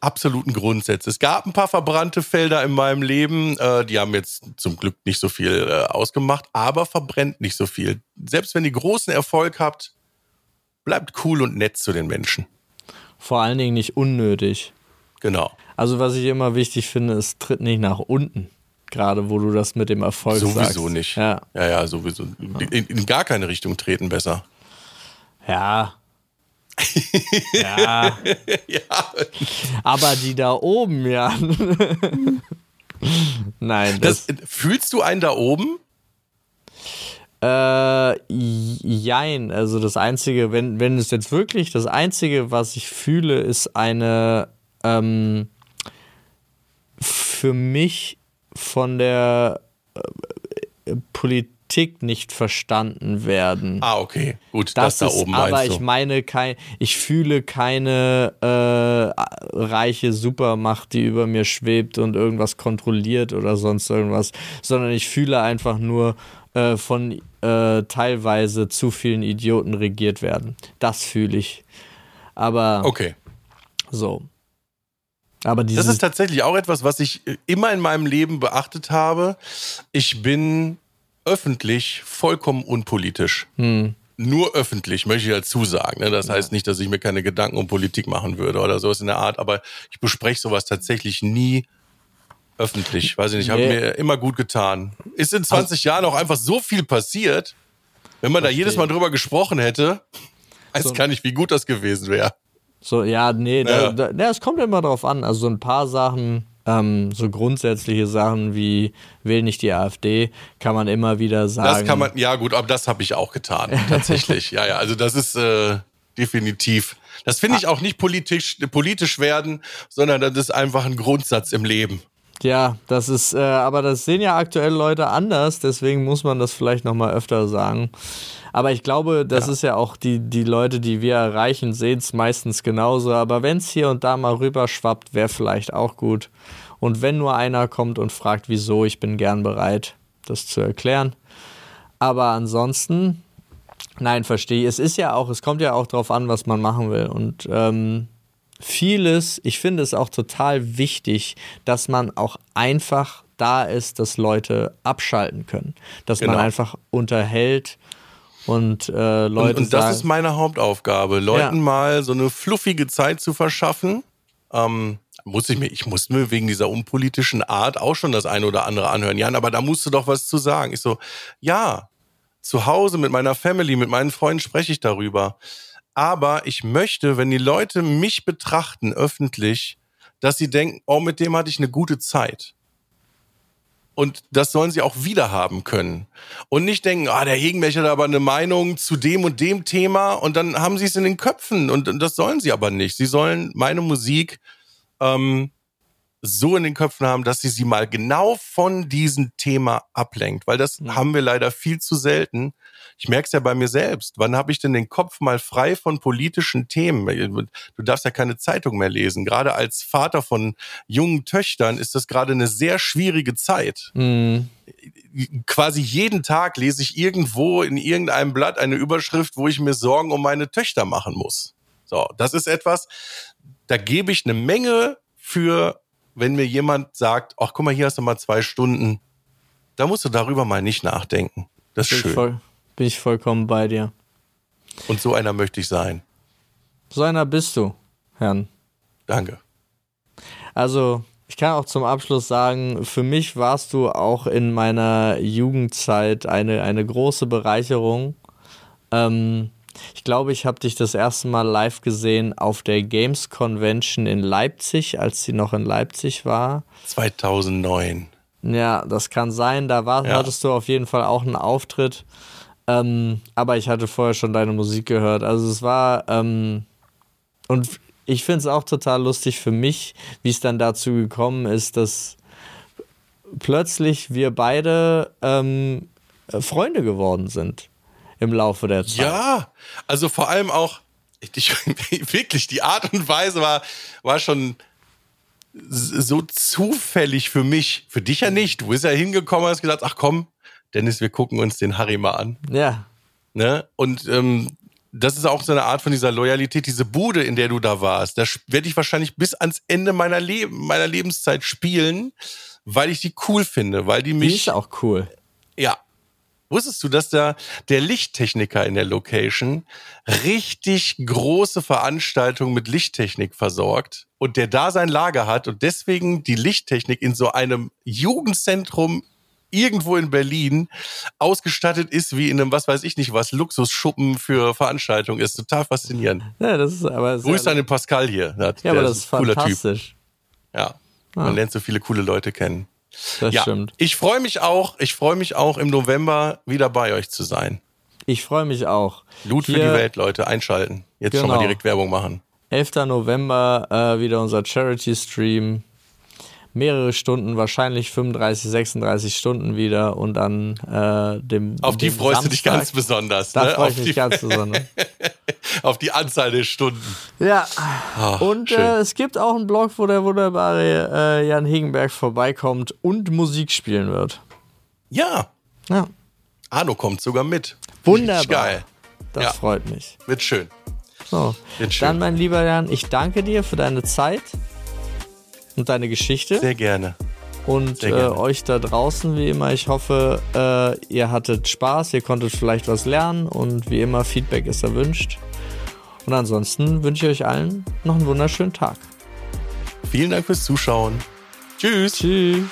absoluten Grundsätze. Es gab ein paar verbrannte Felder in meinem Leben, äh, die haben jetzt zum Glück nicht so viel äh, ausgemacht, aber verbrennt nicht so viel. Selbst wenn ihr großen Erfolg habt, bleibt cool und nett zu den Menschen. Vor allen Dingen nicht unnötig. Genau. Also was ich immer wichtig finde, es tritt nicht nach unten. Gerade wo du das mit dem Erfolg sowieso sagst. Sowieso nicht. Ja, ja, ja sowieso. In, in gar keine Richtung treten besser. Ja, ja. ja. Aber die da oben, ja. Nein. Das, das, fühlst du einen da oben? Äh, jein. Also das Einzige, wenn, wenn es jetzt wirklich, das Einzige, was ich fühle, ist eine ähm, für mich von der äh, Politik Kritik nicht verstanden werden. Ah, okay. Gut, das, das da ist, oben Aber ich meine, kein, ich fühle keine äh, reiche Supermacht, die über mir schwebt und irgendwas kontrolliert oder sonst irgendwas, sondern ich fühle einfach nur äh, von äh, teilweise zu vielen Idioten regiert werden. Das fühle ich. Aber okay. So. Aber das ist tatsächlich auch etwas, was ich immer in meinem Leben beachtet habe. Ich bin öffentlich vollkommen unpolitisch. Hm. Nur öffentlich, möchte ich dazu sagen. Ne? Das heißt nicht, dass ich mir keine Gedanken um Politik machen würde oder sowas in der Art, aber ich bespreche sowas tatsächlich nie öffentlich. Weiß ich nicht, nee. habe mir immer gut getan. Ist in 20 also, Jahren auch einfach so viel passiert, wenn man da jedes Mal drüber gesprochen hätte, weiß so. gar nicht, wie gut das gewesen wäre. So, ja, nee, ja. Da, da, es kommt immer drauf an. Also so ein paar Sachen, ähm, so grundsätzliche Sachen wie wähl nicht die AfD, kann man immer wieder sagen. Das kann man, ja gut, aber das habe ich auch getan, tatsächlich. ja, ja, also das ist äh, definitiv. Das finde ich ah. auch nicht politisch, politisch werden, sondern das ist einfach ein Grundsatz im Leben. Ja, das ist, äh, aber das sehen ja aktuell Leute anders, deswegen muss man das vielleicht nochmal öfter sagen. Aber ich glaube, das ja. ist ja auch die, die Leute, die wir erreichen, sehen es meistens genauso. Aber wenn es hier und da mal rüberschwappt, wäre vielleicht auch gut. Und wenn nur einer kommt und fragt, wieso, ich bin gern bereit, das zu erklären. Aber ansonsten, nein, verstehe. Es ist ja auch, es kommt ja auch darauf an, was man machen will. Und ähm, vieles, ich finde es auch total wichtig, dass man auch einfach da ist, dass Leute abschalten können. Dass genau. man einfach unterhält und äh, Leute. Und, und das sagen, ist meine Hauptaufgabe, Leuten ja. mal so eine fluffige Zeit zu verschaffen. Ähm, muss ich mir, ich muss mir wegen dieser unpolitischen Art auch schon das eine oder andere anhören. Jan, aber da musst du doch was zu sagen. Ich so, ja, zu Hause mit meiner Family, mit meinen Freunden spreche ich darüber. Aber ich möchte, wenn die Leute mich betrachten öffentlich, dass sie denken, oh, mit dem hatte ich eine gute Zeit. Und das sollen sie auch wieder haben können. Und nicht denken, ah, der Hegenbecher hat aber eine Meinung zu dem und dem Thema und dann haben sie es in den Köpfen und, und das sollen sie aber nicht. Sie sollen meine Musik ähm, so in den Köpfen haben, dass sie sie mal genau von diesem Thema ablenkt. Weil das mhm. haben wir leider viel zu selten. Ich merke es ja bei mir selbst. Wann habe ich denn den Kopf mal frei von politischen Themen? Du darfst ja keine Zeitung mehr lesen. Gerade als Vater von jungen Töchtern ist das gerade eine sehr schwierige Zeit. Mhm. Quasi jeden Tag lese ich irgendwo in irgendeinem Blatt eine Überschrift, wo ich mir Sorgen um meine Töchter machen muss. So, das ist etwas, da gebe ich eine Menge für, wenn mir jemand sagt, ach guck mal, hier hast du mal zwei Stunden. Da musst du darüber mal nicht nachdenken. Das ist schön. Voll. Bin ich vollkommen bei dir. Und so einer möchte ich sein. So einer bist du, Herrn. Danke. Also, ich kann auch zum Abschluss sagen, für mich warst du auch in meiner Jugendzeit eine, eine große Bereicherung. Ähm, ich glaube, ich habe dich das erste Mal live gesehen auf der Games Convention in Leipzig, als sie noch in Leipzig war. 2009. Ja, das kann sein. Da war, ja. hattest du auf jeden Fall auch einen Auftritt. Ähm, aber ich hatte vorher schon deine Musik gehört. Also es war, ähm, und ich finde es auch total lustig für mich, wie es dann dazu gekommen ist, dass plötzlich wir beide ähm, Freunde geworden sind im Laufe der Zeit. Ja, also vor allem auch, ich, wirklich, die Art und Weise war, war schon so zufällig für mich. Für dich ja nicht. Du bist ja hingekommen und hast gesagt, ach komm, Dennis, wir gucken uns den Harry mal an. Ja. Ne? Und ähm, das ist auch so eine Art von dieser Loyalität, diese Bude, in der du da warst. Da werde ich wahrscheinlich bis ans Ende meiner, Le meiner Lebenszeit spielen, weil ich die cool finde, weil die mich. Die ist auch cool. Ja. Wusstest du, dass da der Lichttechniker in der Location richtig große Veranstaltungen mit Lichttechnik versorgt und der da sein Lager hat und deswegen die Lichttechnik in so einem Jugendzentrum irgendwo in Berlin ausgestattet ist wie in einem, was weiß ich nicht was, Luxusschuppen für Veranstaltungen ist. Total faszinierend. Ja, das ist aber. Grüß an den Pascal hier. Ja, ja aber das ist, cooler fantastisch. Typ. Ja. Man ah. lernt so viele coole Leute kennen. Das ja, stimmt. Ich freue mich auch, ich freue mich auch im November wieder bei euch zu sein. Ich freue mich auch. Loot Hier, für die Welt, Leute, einschalten. Jetzt genau. schon mal genau. direkt Werbung machen. 11. November äh, wieder unser Charity-Stream mehrere Stunden, wahrscheinlich 35, 36 Stunden wieder und dann äh, dem. Auf die dem freust Samstag, du dich ganz besonders. Da ne? freue ich mich ganz besonders. auf die Anzahl der Stunden. Ja. Oh, und äh, es gibt auch einen Blog, wo der wunderbare äh, Jan Hegenberg vorbeikommt und Musik spielen wird. Ja. Ja. Arno kommt sogar mit. Wunderbar. Geil. Das ja. freut mich. Wird schön. So. Wird schön. Dann, mein lieber Jan, ich danke dir für deine Zeit. Und deine Geschichte. Sehr gerne. Und Sehr äh, gerne. euch da draußen, wie immer, ich hoffe, äh, ihr hattet Spaß, ihr konntet vielleicht was lernen und wie immer, Feedback ist erwünscht. Und ansonsten wünsche ich euch allen noch einen wunderschönen Tag. Vielen Dank fürs Zuschauen. Tschüss. Tschüss.